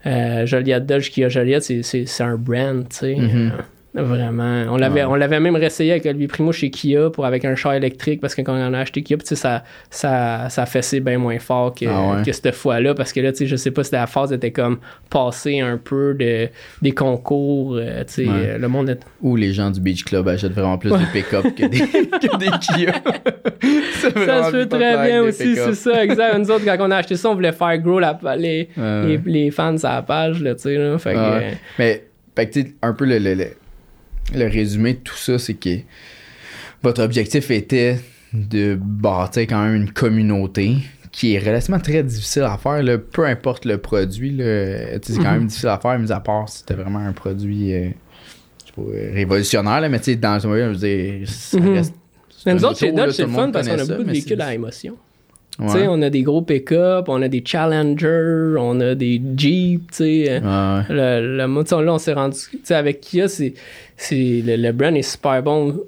euh, Joliette Dodge qui a Joliette c'est, un brand tu sais Mhm. Euh, vraiment on l'avait Ouais. on l'avait même réessayé avec Olivier Primo chez Kia pour avec un char électrique parce que quand on a acheté Kia puis tu sais ça ça ça fessait bien moins fort que, Ah ouais. que cette fois-là parce que là tu sais je sais pas si la phase était comme passée un peu de des concours euh, tu sais Ouais. euh, le monde est Ou les gens du Beach Club achètent vraiment plus de pick-up que des, que des Kia. Ça se fait très bien aussi, c'est ça, exact. Nous autres, quand on a acheté ça, on voulait faire grow la, les, les, les fans à la page, là, tu sais, là. Fait que, euh, Mais, fait que, un peu le, le, le, le résumé de tout ça, c'est que votre objectif était de bâtir quand même une communauté qui est relativement très difficile à faire, là, peu importe le produit. c'est quand Mhm. même difficile à faire, mis à part si c'était vraiment un produit euh, pas, euh, révolutionnaire, là, mais tu sais, dans ce moment je veux dire, ça Mhm. reste. c'est mais nous autres, chez Dodge, c'est le le fun parce qu'on a beaucoup de véhicules à émotion. Ouais. Tu sais, on a des gros pick-up, on a des Challenger, on a des Jeep, tu sais. euh, Ouais. Le, le, là, on s'est rendu. Tu sais, avec Kia, c'est, c'est, le, le brand est super bon.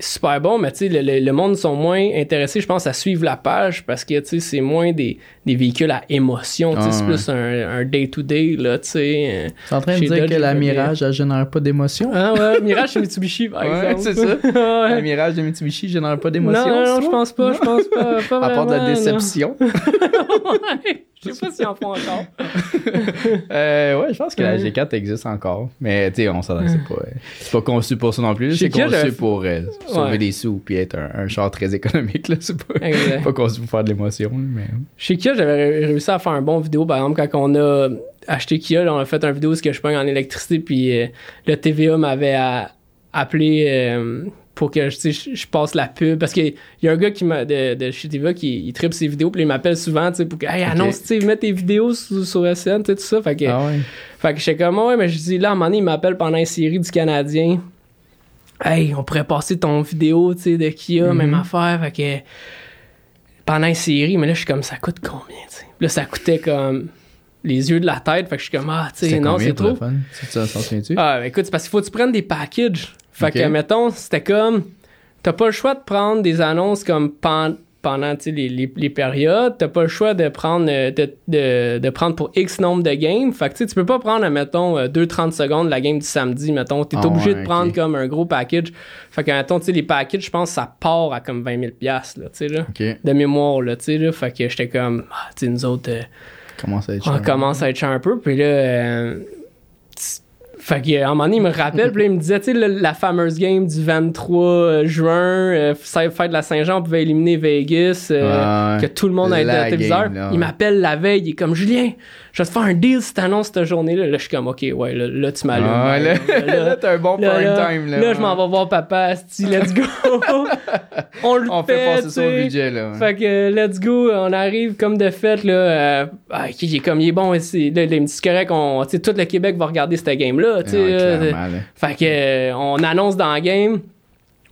Super bon, mais tu sais, le, le, le monde sont moins intéressés, je pense, à suivre la page parce que, tu sais, c'est moins des, des véhicules à émotion. Ah, c'est ouais. plus un, un day-to-day, là, tu sais. euh. T'es en train de dire Dodge, que la Mirage, elle génère pas d'émotion? Ah ouais, Mirage chez Mitsubishi, par Ouais, exemple. c'est ça. Ouais. La Mirage de Mitsubishi génère pas d'émotion? Non, non, je pense pas, je pense pas. pas À part de la déception. Ouais, Je sais pas s'ils en font encore. Euh, ouais, je pense que la Ouais. G4 existe encore. Mais tu sais, on s'en c'est pas, euh, c'est pas conçu pour ça non plus. C'est conçu pour euh, sauver Ouais. des sous puis être un, un char très économique. Là. C'est pas, conçu pour faire de l'émotion. Mais... Chez Kia, j'avais ré- réussi à faire un bon vidéo. Par exemple, quand on a acheté Kia, là, on a fait une vidéo ce que je pogne en électricité, puis euh, le TVA m'avait appelé euh, pour que je, je passe la pub. Parce qu'il y a un gars qui m'a, de, de chez TVA qui il tripe ses vidéos, puis il m'appelle souvent tu sais, pour que, hey, annonce, sais, mets tes vidéos sur, sur SN, tu sais, tout ça. Fait que, Ah ouais. fait que j'étais comme, ouais, mais je dis, là, à un moment donné, il m'appelle pendant une série du Canadien. Hey, on pourrait passer ton vidéo, tu sais, de Kia, Mhm. même affaire. Fait que, pendant une série, mais là, je suis comme, ça coûte combien? Là, ça coûtait comme les yeux de la tête. Fait que je suis comme, ah, tu sais, non, c'est trop. fun? Tu? Ah, écoute, c'est parce qu'il faut que tu prennes des packages. Fait que, mettons, c'était comme. T'as pas le choix de prendre des annonces comme pendant les, les, les périodes. T'as pas le choix de prendre, euh, de, de, de prendre pour X nombre de games. Fait que tu peux pas prendre, mettons, 2-30 secondes la game du samedi, mettons. T'es Ah obligé ouais, de prendre comme un gros package. Fait que, mettons, les packages, je pense, ça part à comme 20 000 piastres, là, là. De mémoire, là, tu sais, là. Fait que j'étais comme, ah, tu nous autres. euh, Comment ça va être on cher? commence à être cher un peu. Puis là, euh, Fait que, à un moment donné, il me rappelle, puis là, il me disait, tu sais, le- la fameuse game du 23 juin, euh, fête de la Saint-Jean, on pouvait éliminer Vegas, euh, Ouais. que tout le monde a été game, là, il m'appelle la veille, il est comme, Julien, je vais te faire un deal si t'annonces cette journée-là. Là, je suis comme, OK, ouais, là, là, tu m'allumes. Ah, là, là, t'as un bon Là, prime là, time. Là, là, je m'en vais voir papa, asti, let's go. on le On fait passer ça au budget, là. Fait que let's go, on arrive comme de fait là. euh, ah, il est comme il est bon, c'est- là, il me dit c'est correct, on, tout le Québec va regarder cette game là. tu sais, Ouais, euh, là. fait que euh, on annonce dans la game,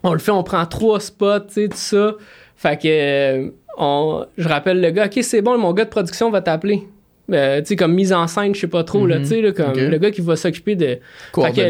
on le fait, on prend trois spots, tu sais, tout ça. Fait que euh, on, je rappelle le gars, ok c'est bon, mon gars de production va t'appeler. Euh, tu sais comme mise en scène, je sais pas trop là, Mhm. tu sais là, comme le gars qui va s'occuper de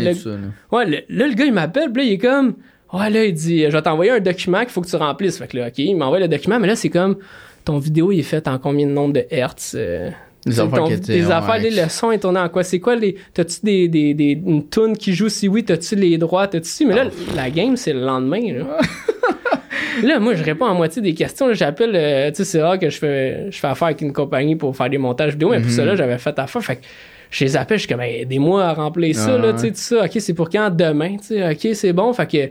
le- tout ça, là. Ouais, le- là, le gars, il m'appelle, puis là, il est comme. Ouais, là, il dit, je vais t'envoyer un document qu'il faut que tu remplisses. Fait que là, OK, il m'envoie le document, mais là, c'est comme, ton vidéo, il est fait en combien de nombre de hertz? euh, Les affaires ton- étaient- les ouais. affaires, les leçons est tourné en quoi? C'est quoi les. T'as-tu des, des, des, une tune qui joue? Si oui, t'as-tu les droits? T'as-tu? Mais là, la game, c'est le lendemain, là. Là, moi, je réponds à moitié des questions. J'appelle, euh, tu sais, c'est rare que je fais, je fais affaire avec une compagnie pour faire des montages vidéo, mais pour Mhm. ça, là, j'avais fait affaire. Fait que je les appelle, je suis comme, Hey, aidez-moi à remplir ça, Ah, là, ouais. tu sais, tout ça. OK, c'est pour quand? Demain, tu sais. OK, c'est bon. Fait que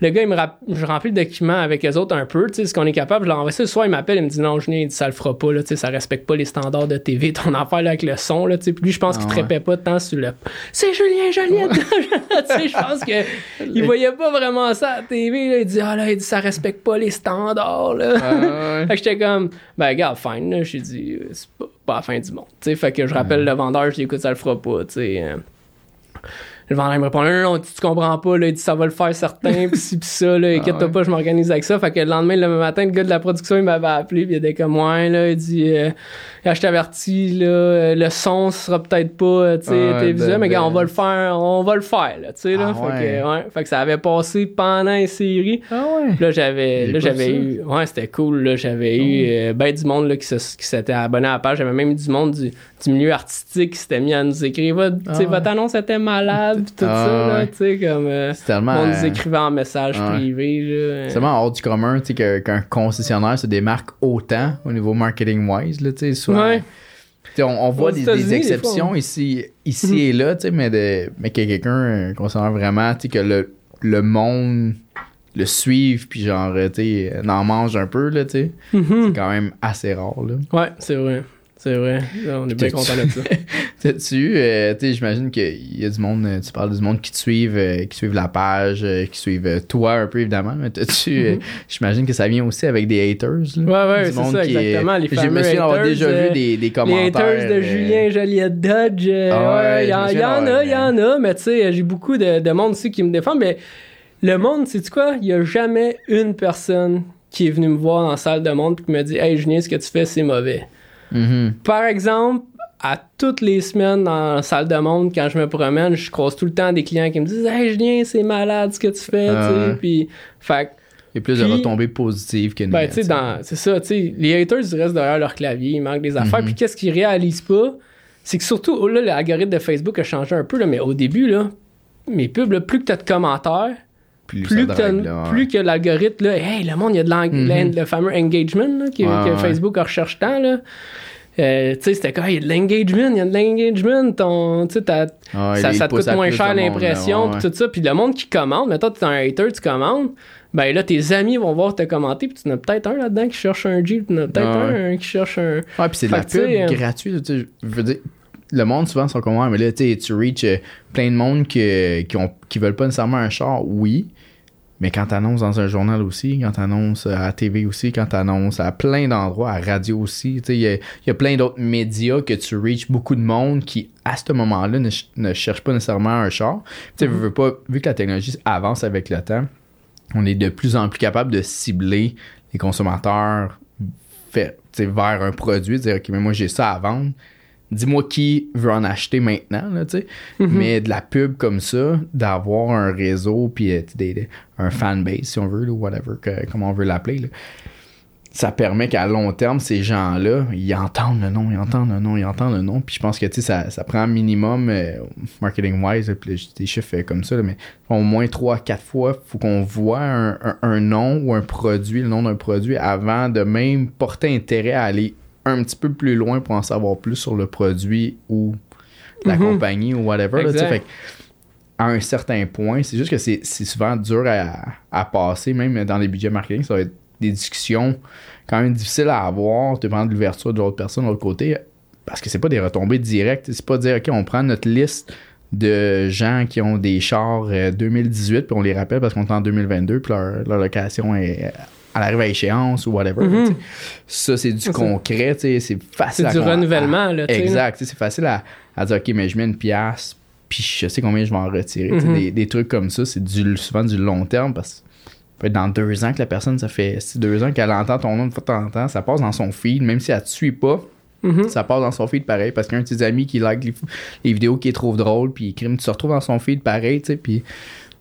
le gars, il me rap- je remplis le document avec les autres un peu, tu sais, ce qu'on est capable. Je leur envoie ça. Le soir, il m'appelle, il me dit, non, Julien, il dit, ça le fera pas, là, tu sais, ça respecte pas les standards de TV, ton affaire, là, avec le son, là, tu sais. Puis lui, je pense Ah, qu'il ouais. trépait pas tant sur le. C'est Julien Joliette! tu sais, je pense que il voyait pas vraiment ça à la TV, là. Il dit, ah là, il dit, ça respecte pas les standards, là. Ah, ouais. Fait que j'étais comme, ben, regarde, fine, là. J'ai dit, euh, c'est pas, pas la fin du monde. Tu sais, fait que je rappelle le vendeur, je dis, écoute, ça le fera pas, tu sais. Le vendeur me répond, non, non, tu, comprends pas, là. Il dit, ça va le faire certain, pis ci, pis ça, là. Inquiète-toi ouais. pas, je m'organise avec ça. Fait que le lendemain, le matin, le gars de la production, il m'avait appelé, pis il était comme, ouais, là. Il dit, euh, je t'avertis, là, euh, le son sera peut-être pas, euh, tu sais, Ouais, télévisuel, de- mais gars, de- on va le faire, on va le faire, là, tu sais, là. Ah, fait, ouais. que, ouais. fait que ça avait passé pendant une série. Ah ouais. Là, j'avais, là, j'avais eu, ouais, c'était cool, là, j'avais eu euh, ben du monde, là, qui s'était abonné à la page. J'avais même eu du monde du, du milieu artistique qui s'était mis à nous écrire, Ah votre annonce était malade, pis tout Ah ça, là, sais, comme, euh, tellement. on nous euh, écrivait en message ouais. privé, là. C'est tellement hors du commun, tu sais, que- qu'un concessionnaire se démarque autant au niveau là. Ouais. Tu sais, On, on voit des, exceptions fois, ici, ici et là, tu sais, mais, de, mais que quelqu'un, un concessionnaire vraiment, tu sais, que le, le monde le suive, puis genre, tu en mange un peu, là, tu. Mhm. C'est quand même assez rare, là. Ouais, c'est vrai. C'est vrai. On est bien content de ça. T'as-tu, euh, tu sais, j'imagine qu'il y a du monde, euh, tu parles du monde qui te suivent, euh, qui suivent la page, euh, qui suivent toi un peu, évidemment, mais t'as-tu, Mhm. j'imagine que ça vient aussi avec des haters, là. Ouais, ouais, c'est ça, qui exactement. Les Je me souviens d'avoir déjà vu des, des Les commentaires. haters de Julien Joliette Dodge, Ah ouais, ouais, il y, en- y en a, il y en a, mais tu sais, j'ai beaucoup de, de monde aussi qui me défend, mais le monde, sais-tu quoi? Il y a jamais une personne qui est venue me voir dans la salle de monde et qui me dit Hey Julien, ce que tu fais, c'est mauvais. Mhm. Par exemple, à toutes les semaines dans la salle de monde, quand je me promène, je croise tout le temps des clients qui me disent Hey Julien, c'est malade ce que tu fais, ouais. Puis, fait Il y a plus de Puis- retombées positives que ben, tu sais, négatives. dans- c'est ça, tu sais, les haters, ils restent derrière leur clavier, ils manquent des affaires. Mhm. Puis qu'est-ce qu'ils réalisent pas, c'est que surtout, oh, là, l'algorithme de Facebook a changé un peu, là, mais au début, là, mes pubs, là, plus que tu as de commentaires, plus, plus, ça que, t'as- drague, là, ouais. plus que l'algorithme, là, hey, le monde, il y a de l'eng- Mhm. le fameux engagement là, que, Ouais, que ouais. Facebook recherche tant, là. Euh, tu sais, c'était quoi? Il y a de l'engagement, il y a de l'engagement, ton, tu sais, t'as- Ouais, ça, te coûte moins cher l'impression, tout ça. Puis le monde qui commande, mettons, tu es un hater, tu commandes, ben là, tes amis vont voir te commenter, puis tu en as peut-être un là-dedans qui cherche un Jeep, tu en as peut-être Ah ouais. un, qui cherche un. Ouais, puis c'est de la pub euh, gratuite. tu sais, Je veux dire, le monde souvent sont comme, mais là, tu sais, tu reach euh, plein de monde que- qui, ont, qui veulent pas nécessairement un char, oui. Mais quand t'annonces dans un journal aussi, quand t'annonces à la TV aussi, quand t'annonces à plein d'endroits, à la radio aussi, tu il y a, il y a plein d'autres médias que tu reach beaucoup de monde qui, à ce moment-là, ne, ch- ne cherchent pas nécessairement un char. Tu Mhm. veux pas, vu que la technologie avance avec le temps, on est de plus en plus capable de cibler les consommateurs fait, tu vers un produit, dire ok mais moi j'ai ça à vendre dis-moi qui veut en acheter maintenant là, tu sais. Mhm. mais de la pub comme ça d'avoir un réseau puis euh, un fanbase si on veut ou whatever que, comment on veut l'appeler là, ça permet qu'à long terme ces gens là ils entendent le nom ils entendent le nom ils entendent le nom puis je pense que tu sais ça, ça prend un minimum euh, marketing wise puis là, j'ai des chiffres euh, comme ça là, mais au moins 3 quatre fois faut qu'on voit un, un- un nom ou un produit le nom d'un produit avant de même porter intérêt à aller un petit peu plus loin pour en savoir plus sur le produit ou la Mhm. compagnie ou whatever là, fait à un certain point. C'est juste que c'est souvent dur à, à passer, même dans les budgets marketing. Ça va être des discussions quand même difficiles à avoir, dépendant de l'ouverture de l'autre personne de l'autre côté. Parce que c'est pas des retombées directes. C'est pas dire, OK, on prend notre liste de gens qui ont des chars euh, 2018 puis on les rappelle parce qu'on est en 2022 puis leur, leur location est elle arrive à échéance ou whatever. Mhm. Ça, c'est du concret, tu sais, c'est facile C'est à du renouvellement, là, tu sais. Exact, tu sais, c'est facile à, à dire, OK, mais je mets une pièce, puis je sais combien je vais en retirer. tu sais, Mhm. Des, des trucs comme ça, c'est du, souvent du long terme parce que dans deux ans que la personne, ça fait si deux ans qu'elle entend ton nom de fois en temps, ça passe dans son feed, même si elle te suit pas, Mhm. ça passe dans son feed pareil parce qu'un de tes amis qui like les, les vidéos qu'il trouve drôles, puis crime, tu te retrouves dans son feed pareil, tu sais, puis.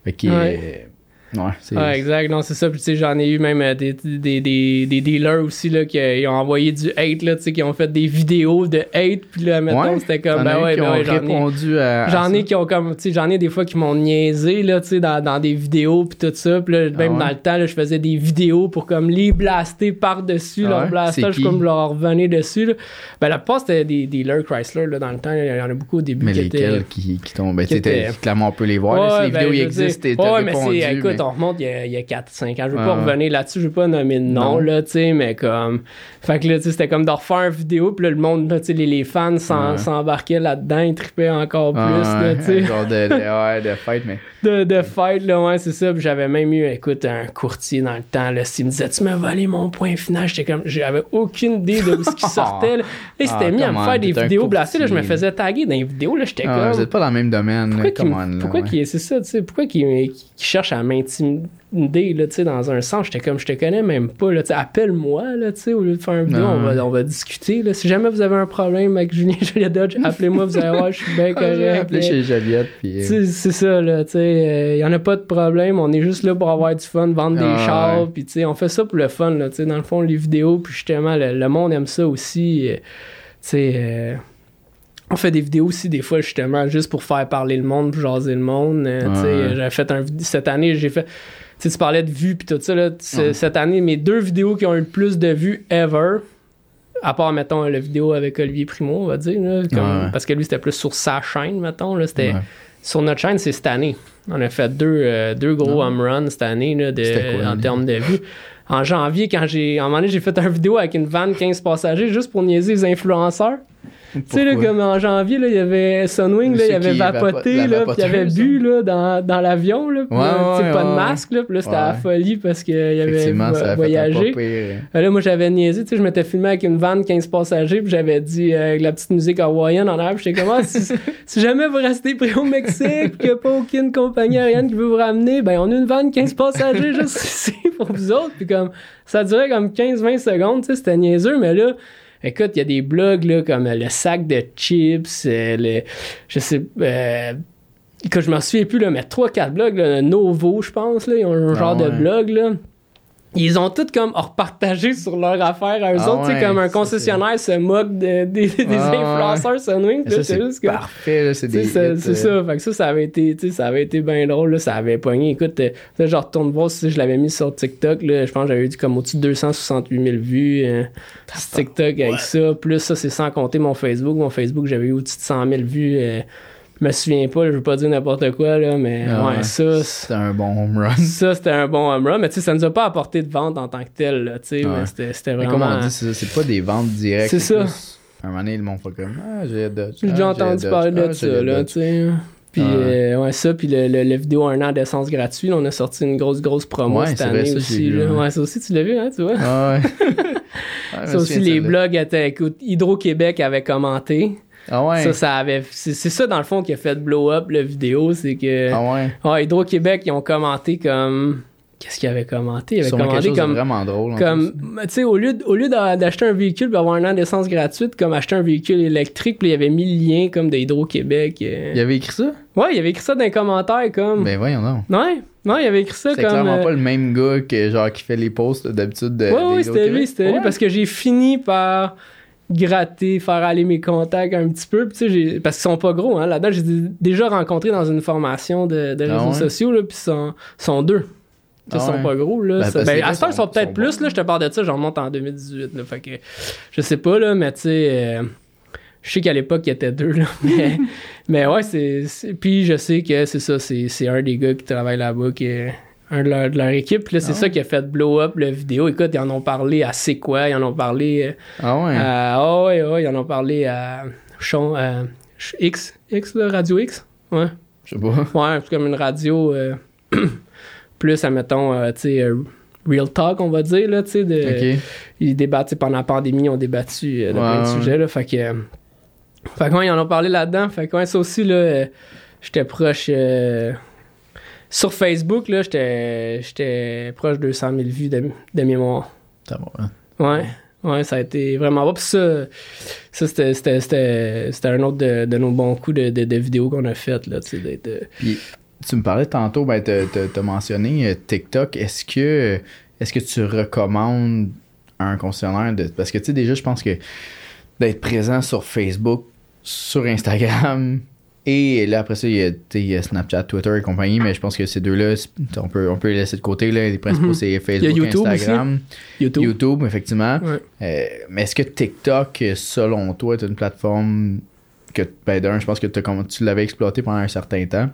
Fait que, Ouais. Ouais, c'est. Ouais, exact, non, c'est ça. Puis, tu sais, j'en ai eu même euh, des, des, des, des dealers aussi, là, qui euh, ils ont envoyé du hate, là, tu sais, qui ont fait des vidéos de hate. Puis là, mettons, Ouais, c'était comme, ben ouais, ben ont ouais, j'en ai. répondu à. à J'en ça. ai qui ont comme, tu sais, j'en ai des fois qui m'ont niaisé, là, tu sais, dans, dans des vidéos puis tout ça. Puis là, même Ah ouais? dans le temps, là, je faisais des vidéos pour comme les blaster par-dessus Ah leur ouais? blastage, comme leur revenir dessus, là. Ben, la plupart, c'était des dealers Chrysler, là, dans le temps. Il y en a beaucoup au début Mais qui étaient- lesquels qui, qui t'ont. Ben, tu sais, étaient- clairement, on peut les voir. là, si les ben, vidéos veux existent, répondu. c'est, écoute, on remonte il y a, il y a 4-5 ans. Je veux pas revenir là-dessus, je veux pas nommer de nom, Non. là, tu sais, mais comme. Fait que là, tu sais, c'était comme de refaire une vidéo, puis là, le monde, là, tu sais, les, les fans s'embarquaient là-dedans, ils tripaient encore plus, là, tu sais. Genre de, de, ouais, de fête, mais. de, de fight, là, ouais, c'est ça. Puis j'avais même eu, écoute, un courtier dans le temps, là, s'il me disait, tu m'as volé mon point final, j'étais comme, j'avais aucune idée de ce qui sortait, là. Il s'était Ah, mis à me faire des vidéos blastées, là, je me faisais taguer dans les vidéos, là, j'étais Ah, comme. vous êtes pas dans le même domaine, Pourquoi là. pourquoi qu'il- c'est ça, tu sais, pourquoi qu'il cherche à m'intimider, dans un sens, j'étais comme, je te connais même pas, là, appelle-moi, là, au lieu de faire une vidéo, on, va, on va discuter, là. Si jamais vous avez un problème avec Julien Julia Dodge, appelez-moi, vous allez voir, je suis bien correct. appelé là. chez Joliette, puis. euh, C'est ça, là, tu sais, il y en a pas de problème, on est juste là pour avoir du fun, vendre des Ah, chars, puis tu sais, on fait ça pour le fun, là, tu sais, dans le fond, les vidéos, puis justement, le, le monde aime ça aussi, euh, tu sais, euh, on fait des vidéos aussi, des fois, justement, juste pour faire parler le monde, pour jaser le monde, euh, Ouais. j'avais fait un, cette année, j'ai fait, tu tu parlais de vues, puis tout ça, là, Ouais. cette année, mes deux vidéos qui ont eu le plus de vues ever, à part, mettons, la vidéo avec Olivier Primo, on va dire, là, comme- Ouais. parce que lui, c'était plus sur sa chaîne, mettons, là, c'était... Sur notre chaîne, c'est cette année. On a fait deux, euh, deux gros home runs cette année là, de, en termes de vues. En janvier, quand j'ai. Un moment donné, j'ai fait une vidéo avec une vanne 15 passagers juste pour niaiser les influenceurs. Tu sais, là, comme en janvier, là, il y avait Sunwing, là, il avait vapoté, là, puis il avait bu là, dans, dans l'avion. Là, Ouais, ouais, pas de masque, là, puis là, c'était la folie parce qu'il avait ça voyagé. pas. Euh, Là, moi, j'avais niaisé, tu sais, je m'étais filmé avec une vanne 15 passagers, puis j'avais dit euh, avec la petite musique hawaïenne en arrière, puis j'étais comme, Ah, si, si jamais vous restez pris au Mexique, puis qu'il n'y a pas aucune compagnie aérienne qui veut vous ramener, ben, on a une vanne 15 passagers juste ici pour vous autres, puis comme, ça durait comme 15-20 secondes, tu sais, c'était niaiseux, mais là, écoute, il y a des blogs, là, comme euh, le sac de chips, euh, le, je sais, euh, que je m'en souviens plus, là, mais 3-4 blogs, là, Novo, je pense, là, ils ont un Ah genre de blog, là. Ils ont tout comme repartagé sur leur affaire à eux Ah autres, tu sais, ouais, comme un ça, concessionnaire se moque de- des, des Ah influenceurs Sunwing. Là, Ça, c'est juste que- parfait, là, c'est des. C'est c'est euh, ça, fait que ça, ça avait été, tu sais, ça avait été bien drôle, là, ça avait pogné. Écoute, euh, là, je retourne voir si je l'avais mis sur TikTok, là, je pense que j'avais eu comme au-dessus de 268 000 vues euh, sur TikTok avec ça. Plus ça, c'est sans compter mon Facebook. Mon Facebook, j'avais eu au-dessus de 100 000 vues. euh, me souviens pas, là, je veux pas dire n'importe quoi, là, mais Ah ouais, ça, C'est un bon home run. ça, c'était un bon home run, mais tu sais, ça nous a pas apporté de vente en tant que tel, là, tu sais, mais c'était c'était Mais vraiment... comme on dit, c'est c'est pas des ventes directes. C'est ça. plus- À un moment donné, le monde fait comme Ah, j'ai. J'ai ah, déjà entendu parler de ah, ça, j'ai là, tu sais. Puis, Ouais. euh, ouais, ça, puis le, le, le vidéo un an d'essence gratuit, là, on a sorti une grosse, grosse promo Ouais, cette vrai, année ça, j'ai aussi, là. ouais. Ouais, ça aussi, tu l'as vu, hein, tu vois? Ah ouais. Ah, je ça aussi, les blogs étaient, écoute, Hydro-Québec avait commenté. Ah ouais. Ça, ça avait, c'est c'est ça, dans le fond, qui a fait blow up la vidéo, c'est que, Ah ouais. ah, Hydro-Québec, ils ont commenté comme, qu'est-ce qu'ils avaient commenté? Ils avaient Sûrement quelque commenté chose de comme, vraiment drôle. comme plus. tu sais au lieu au d'acheter un véhicule pour avoir un an d'essence gratuite comme acheter un véhicule électrique puis il y avait mis le lien comme de Hydro-Québec euh. Il avait écrit ça? ouais il avait écrit ça dans les commentaires comme Ben voyons non. ouais non il avait écrit ça C'est comme clairement euh, pas le même gars que genre qui fait les posts d'habitude de. ouais des c'était lui c'était lui Ouais. parce que j'ai fini par gratter faire aller mes contacts un petit peu puis parce qu'ils sont pas gros hein là-dedans j'ai déjà rencontré dans une formation de, de Ah réseaux ouais? sociaux là puis ils sont, sont deux Ah ils sont ouais? pas gros, là. Ben, ben, à ce temps, ils sont- sont peut-être sont plus, bons. là. Je te parle de ça, j'en remonte en 2018, là. Fait que, je sais pas, là, mais tu sais, euh, Je sais qu'à l'époque, il y était deux, là. Mais, mais ouais, c'est, Puis je sais que c'est ça, c'est, c'est un des gars qui travaille là-bas, qui est un de leur, de leur équipe. Puis là, c'est Ah ça qui a fait blow up la vidéo. Écoute, ils en ont parlé à C'est quoi, ils en ont parlé euh, Ah ouais. à. Ah ouais, ouais, ils en ont parlé à. Chon- à X, X, là, Radio X? Ouais. Je sais pas. Ouais, c'est comme une radio euh, plus, admettons, euh, tu sais, euh, real talk, on va dire, là, tu sais. de-. Ils débattent, pendant la pandémie, ils ont débattu euh, de Ouais, plein de sujets, là. Fait que. euh, fait que, ouais, ils en ont parlé là-dedans. Fait que, ouais, ça aussi, là, euh, j'étais proche. Sur Facebook, là, j'étais j'étais proche de 200 000 vues de, de mémoire. Ça va, hein? Ouais. Ouais, ça a été vraiment bon. Puis ça, ça c'était- un autre de, de nos bons coups de, de, de vidéos qu'on a faites, là, tu sais, euh, Puis tu me parlais tantôt, ben t'as, mentionné euh, TikTok. Est-ce que est-ce que tu recommandes à un concessionnaire de. Parce que tu sais, déjà, je pense que d'être présent sur Facebook, sur Instagram. Et là, après ça, il y, a, tu sais, il y a Snapchat, Twitter et compagnie, mais je pense que ces deux-là, on peut, on peut les laisser de côté. Là. Les principaux, Mhm. c'est Facebook, YouTube Instagram, YouTube. YouTube, effectivement. Ouais. Euh, mais est-ce que TikTok, selon toi, est une plateforme que, ben, d'un, je pense que tu l'avais exploité pendant un certain temps?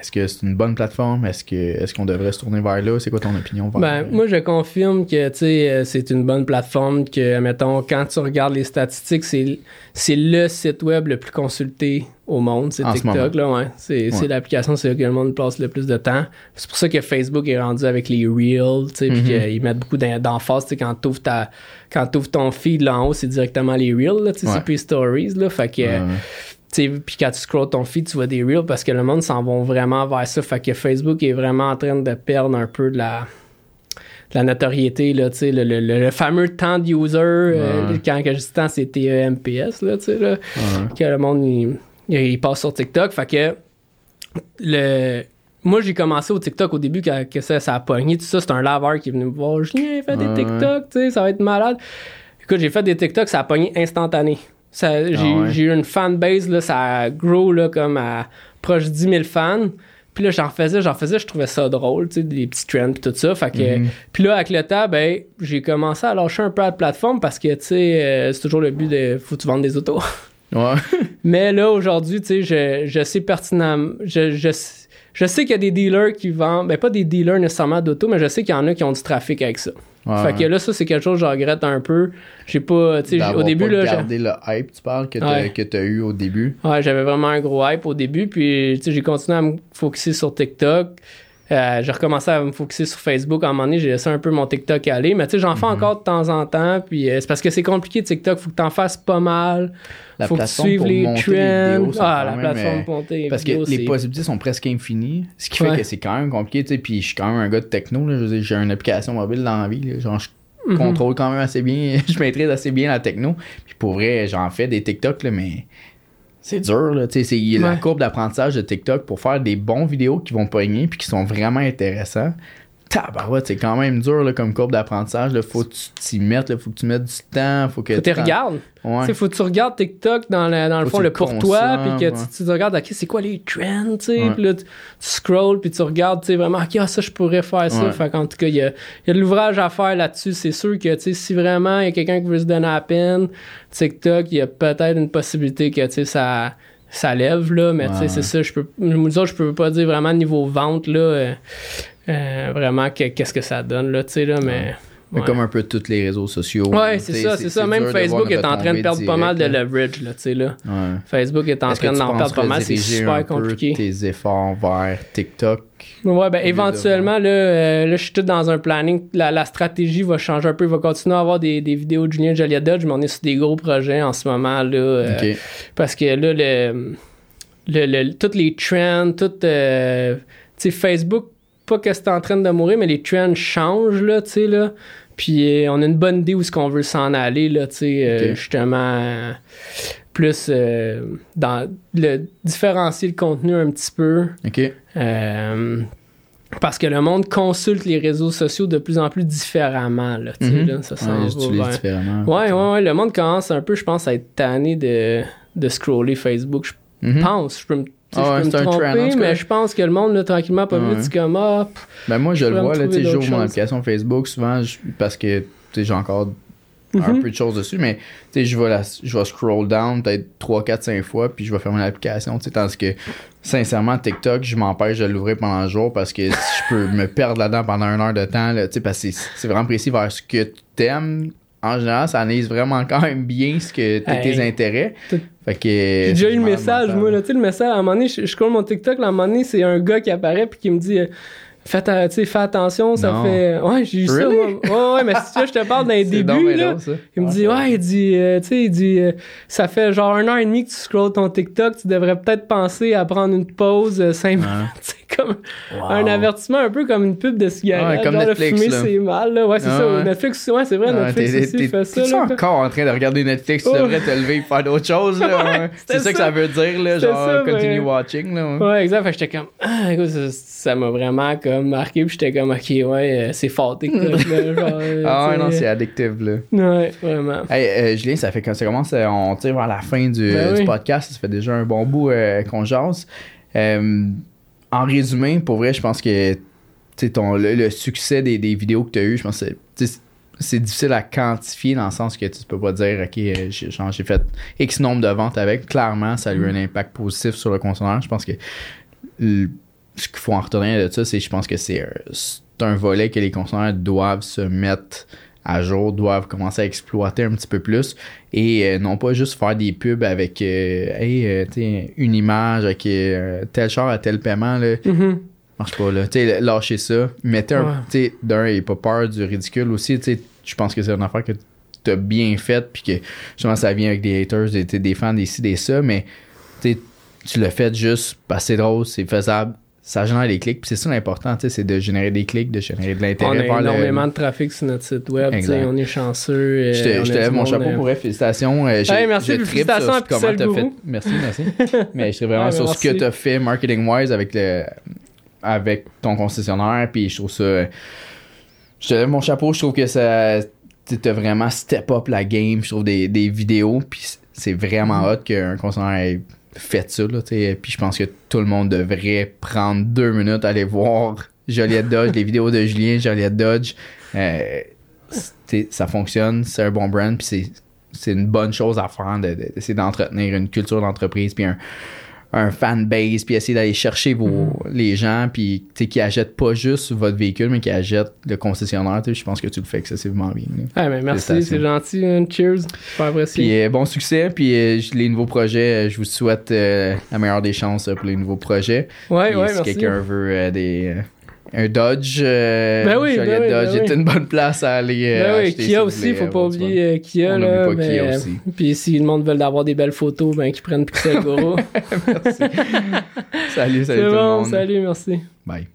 Est-ce que c'est une bonne plateforme? Est-ce que est-ce qu'on devrait se tourner vers là? C'est quoi ton opinion? vers- Ben, moi, je confirme que, tu sais, euh, c'est une bonne plateforme que, mettons, quand tu regardes les statistiques, c'est, c'est le site web le plus consulté au monde, c'est ce TikTok, là, ouais. C'est, c'est Ouais. l'application, là que le monde passe le plus de temps. C'est pour ça que Facebook est rendu avec les Reels, tu sais, puis Mhm. qu'ils mettent beaucoup d'en- d'emphase, tu sais, quand t'ouvres ta, quand t'ouvres ton feed, là, en haut, c'est directement les Reels, là, tu sais, Ouais. c'est plus Stories, là, fait que... Ouais, puis quand tu scrolls ton feed, tu vois des reels parce que le monde s'en va vraiment vers ça. Fait que Facebook est vraiment en train de perdre un peu de la, de la notoriété, là, le, le- fameux temps de user, euh, Ouais. quand que je temps, c'est TEMPS, là, Ouais. que le monde, il, passe sur TikTok. Fait que, le... Moi, j'ai commencé au TikTok au début quand que ça, ça a pogné. Tout ça, c'est un laveur qui est venu me voir. Julien, fais des Ouais. TikTok, ça va être malade. Écoute, j'ai fait des TikTok, ça a pogné instantané. Ça, j'ai, Ah ouais. j'ai eu une fanbase, là, ça a grow là, comme à proche de 10 000 fans. Puis là, j'en faisais, j'en faisais, je trouvais ça drôle, tu sais, des petits trends pis tout ça. Fait que, Mhm. puis là, avec le temps, ben, j'ai commencé à lâcher un peu la plateforme parce que, tu sais, euh, c'est toujours le but de, faut que tu vendes des autos. Ouais. Mais là, aujourd'hui, tu sais, je, je sais pertinemment, je, je, je sais qu'il y a des dealers qui vendent, ben pas des dealers nécessairement d'auto, mais je sais qu'il y en a qui ont du trafic avec ça. Ouais, fait que là, ça, c'est quelque chose que je regrette un peu. J'ai pas, tu sais, au début, pas là, j'ai- le hype, tu parles, que t'as Ouais. eu au début. Ouais, j'avais vraiment un gros hype au début, puis tu sais, j'ai continué à me focuser sur TikTok. Euh, j'ai recommencé à me focuser sur Facebook. À un moment donné, j'ai laissé un peu mon TikTok aller. Mais tu sais, j'en Mhm. fais encore de temps en temps. Puis euh, c'est parce que c'est compliqué, TikTok. Faut que t'en fasses pas mal. La faut que tu suives les trends. vidéos ah, la plateforme euh, pour monter les Parce que les possibilités sont presque infinies. Ce qui fait Ouais. que c'est quand même compliqué, tu sais. Puis je suis quand même un gars de techno, j'ai une application mobile dans la vie, là. Genre, je Mhm. contrôle quand même assez bien, je maîtrise assez bien la techno. Puis pour vrai, j'en fais des TikTok, là, mais c'est dur, là. Tu sais, c'est la Ouais. courbe d'apprentissage de TikTok pour faire des bons vidéos qui vont pogner puis qui sont vraiment intéressants. Tabarouette, c'est quand même dur, là, comme courbe d'apprentissage, là. Faut que tu t'y mettes, là. Faut que tu mettes du temps. Faut que Faut que tu regardes. Ouais. Faut que tu regardes TikTok dans le, dans le fond, le pour toi, puis que tu, tu regardes, OK, c'est quoi les trends, tu sais, puis là, tu, tu scrolls, puis tu regardes, tu sais, vraiment, OK, ah, ça, je pourrais faire ça. Ouais. Fait qu'en tout cas, il y a, y a de l'ouvrage à faire là-dessus. C'est sûr que, tu sais, si vraiment il y a quelqu'un qui veut se donner la peine, TikTok, il y a peut-être une possibilité que, tu sais, ça, ça lève, là, mais tu sais, Ouais. c'est ça, je peux, nous autres, je peux pas dire vraiment niveau vente, là, euh, euh, vraiment, que- qu'est-ce que ça donne, là, tu sais, là, mais... Mais ouais. comme un peu tous les réseaux sociaux. Ouais, c'est ça, c'est ça. Même Facebook est en train de perdre pas mal de là. leverage, là, tu sais, là. Ouais. Facebook est en train d'en perdre pas mal, c'est super un peu compliqué. tes efforts vers TikTok? Ouais, ben éventuellement, là, euh, là, je suis tout dans un planning. La, la stratégie va changer un peu. Il va continuer à avoir des, des vidéos de Julien Joliet Dodge, mais on est sur des gros projets en ce moment, là. euh. Parce que là, le, le, le- toutes les trends, tout. euh, tu sais, Facebook, pas que c'est en train de mourir, mais les trends changent, là, tu sais, là. Puis euh, on a une bonne idée où est-ce qu'on veut s'en aller, là, tu sais, euh, justement, plus euh, dans le différencier le contenu un petit peu. Ok. Parce que le monde consulte les réseaux sociaux de plus en plus différemment, là, tu sais, Mhm. là, ça Ouais, va différemment. Ouais, ouais, ouais, le monde commence un peu, je pense, à être tanné de, de scroller Facebook. Je Mhm. pense, je peux me, Ah ouais, c'est un trend, en tout cas. mais je pense que le monde, là, tranquillement, pas vite, c'est comme, ah, Ben moi, je le vois, là, tu sais, j'ouvre mon application Facebook souvent je- parce que, tu sais, j'ai encore un peu de choses dessus, mais tu sais, je vais, la- je vais scroll down peut-être 3, 4, 5 fois, puis je vais fermer l'application, tu sais, tandis que, sincèrement, TikTok, je m'empêche de l'ouvrir pendant le jour parce que si je peux me perdre là-dedans pendant une heure de temps, tu sais, parce que c'est- c'est vraiment précis vers ce que tu aimes. En général, ça analyse vraiment quand même bien ce que tes, Hey. intérêts. Fait que. J'ai déjà eu le message, moi, là, tu sais, le message, à un moment donné, je, je scroll mon TikTok, là, à un moment donné, c'est un gars qui apparaît puis qui me dit, euh, tu sais, fais attention, ça Non. fait... Ouais, j'ai eu ça, moi. Ouais, ouais, mais si tu je te parle d'un début, là. ça. Il me dit, ouais, il dit, euh, tu sais, il dit, euh, ça fait genre un an et demi que tu scrolls ton TikTok, tu devrais peut-être penser à prendre une pause euh, cinq minutes. C'est comme un avertissement, un peu comme une pub de cigarette. Ouais, comme genre, Netflix, fumer, c'est mal, là. Ouais, c'est ça. Netflix, ouais, c'est vrai, Netflix aussi fait ça, t'es-tu là. encore en train de regarder Netflix? Tu Oh. devrais te lever et faire d'autres choses, C'est ça que ça. veut dire, genre, continue watching, là. ouais. Exact. Fait que j'étais comme, ah, écoute, ça- ça m'a vraiment comme marqué. Puis j'étais comme, ok, ouais, euh, c'est fort, TikTok, là. Genre, euh, Ah ouais, tu non, c'est addictif, là. Ouais, vraiment. Hey, euh, Julien, ça fait que ça commence, euh, on tire vers la fin du, Ben du oui. podcast. Ça fait déjà un bon bout euh, qu'on jase. Euh, en résumé, pour vrai, je pense que ton, le, le succès des, des vidéos que tu as eues, je pense que c'est- difficile à quantifier dans le sens que tu peux pas dire, OK, euh, j'ai genre, j'ai fait X nombre de ventes avec. Clairement, ça a eu un impact positif sur le consommateur. Je pense que le- ce qu'il faut en retenir de ça, c'est je pense que c'est un- c'est un volet que les consommateurs doivent se mettre à jour, doivent commencer à exploiter un petit peu plus et euh, non pas juste faire des pubs avec euh, hey, euh, une image avec euh, tel char à tel paiement là, Mhm. marche pas là. Lâchez ça. Mettez un. Ouais. Sais, d'un, et pas peur du ridicule aussi. Je pense que c'est une affaire que t'as bien faite, puis que justement ça vient avec des haters, des, des fans, des ci, des ça, mais tu l'as fait juste parce que c'est drôle, c'est faisable. Ça génère des clics, puis c'est ça l'important, tu sais, c'est de générer des clics, de générer de On l'intérêt a vers le- énormément de trafic sur notre site web. On est chanceux. euh, Je te, on je a te lève mon chapeau euh, pour vrai, félicitations. Euh, Hey, merci, je félicitations sur comment t'as fait. Merci, merci. Mais je serais vraiment sur ce que tu as fait marketing-wise avec le avec ton concessionnaire. Puis je trouve ça. Je te lève mon chapeau. Je trouve que ça. Tu as vraiment step up la game. Je trouve des, des vidéos. Puis c'est vraiment Mm-hmm. hot qu'un concessionnaire ait fait ça. Là, puis je pense que tout le monde devrait prendre deux minutes, aller voir Joliette Dodge, les vidéos de Julien, Joliette Dodge. Euh, ça fonctionne, c'est un bon brand, puis c'est, une bonne chose à faire de- de- d'essayer d'entretenir une culture d'entreprise, puis un, un fanbase, puis essayer d'aller chercher vos, Mm-hmm. les gens, puis tu sais, qui achètent pas juste votre véhicule, mais qui achètent le concessionnaire. tu sais, Je pense que tu le fais excessivement bien. Ah, mais merci, Félicitations. c'est gentil. hein. Cheers. Super apprécié. Puis euh, bon succès, puis euh, les nouveaux projets, euh, je vous souhaite euh, la meilleure des chances pour les nouveaux projets. ouais, Puis ouais, si merci. quelqu'un veut des euh, un Dodge, euh, Ben oui, ben oui, ben Dodge est oui. une bonne place à aller euh, Ben oui, si Kia vous aussi, faut pas du fun. oublier euh, Kia. On là, pas Kia mais- aussi. Puis si le monde veut avoir des belles photos, ben qu'ils prennent Pixel Guru. Salut, salut C'est tout le bon, monde. salut, merci. Bye.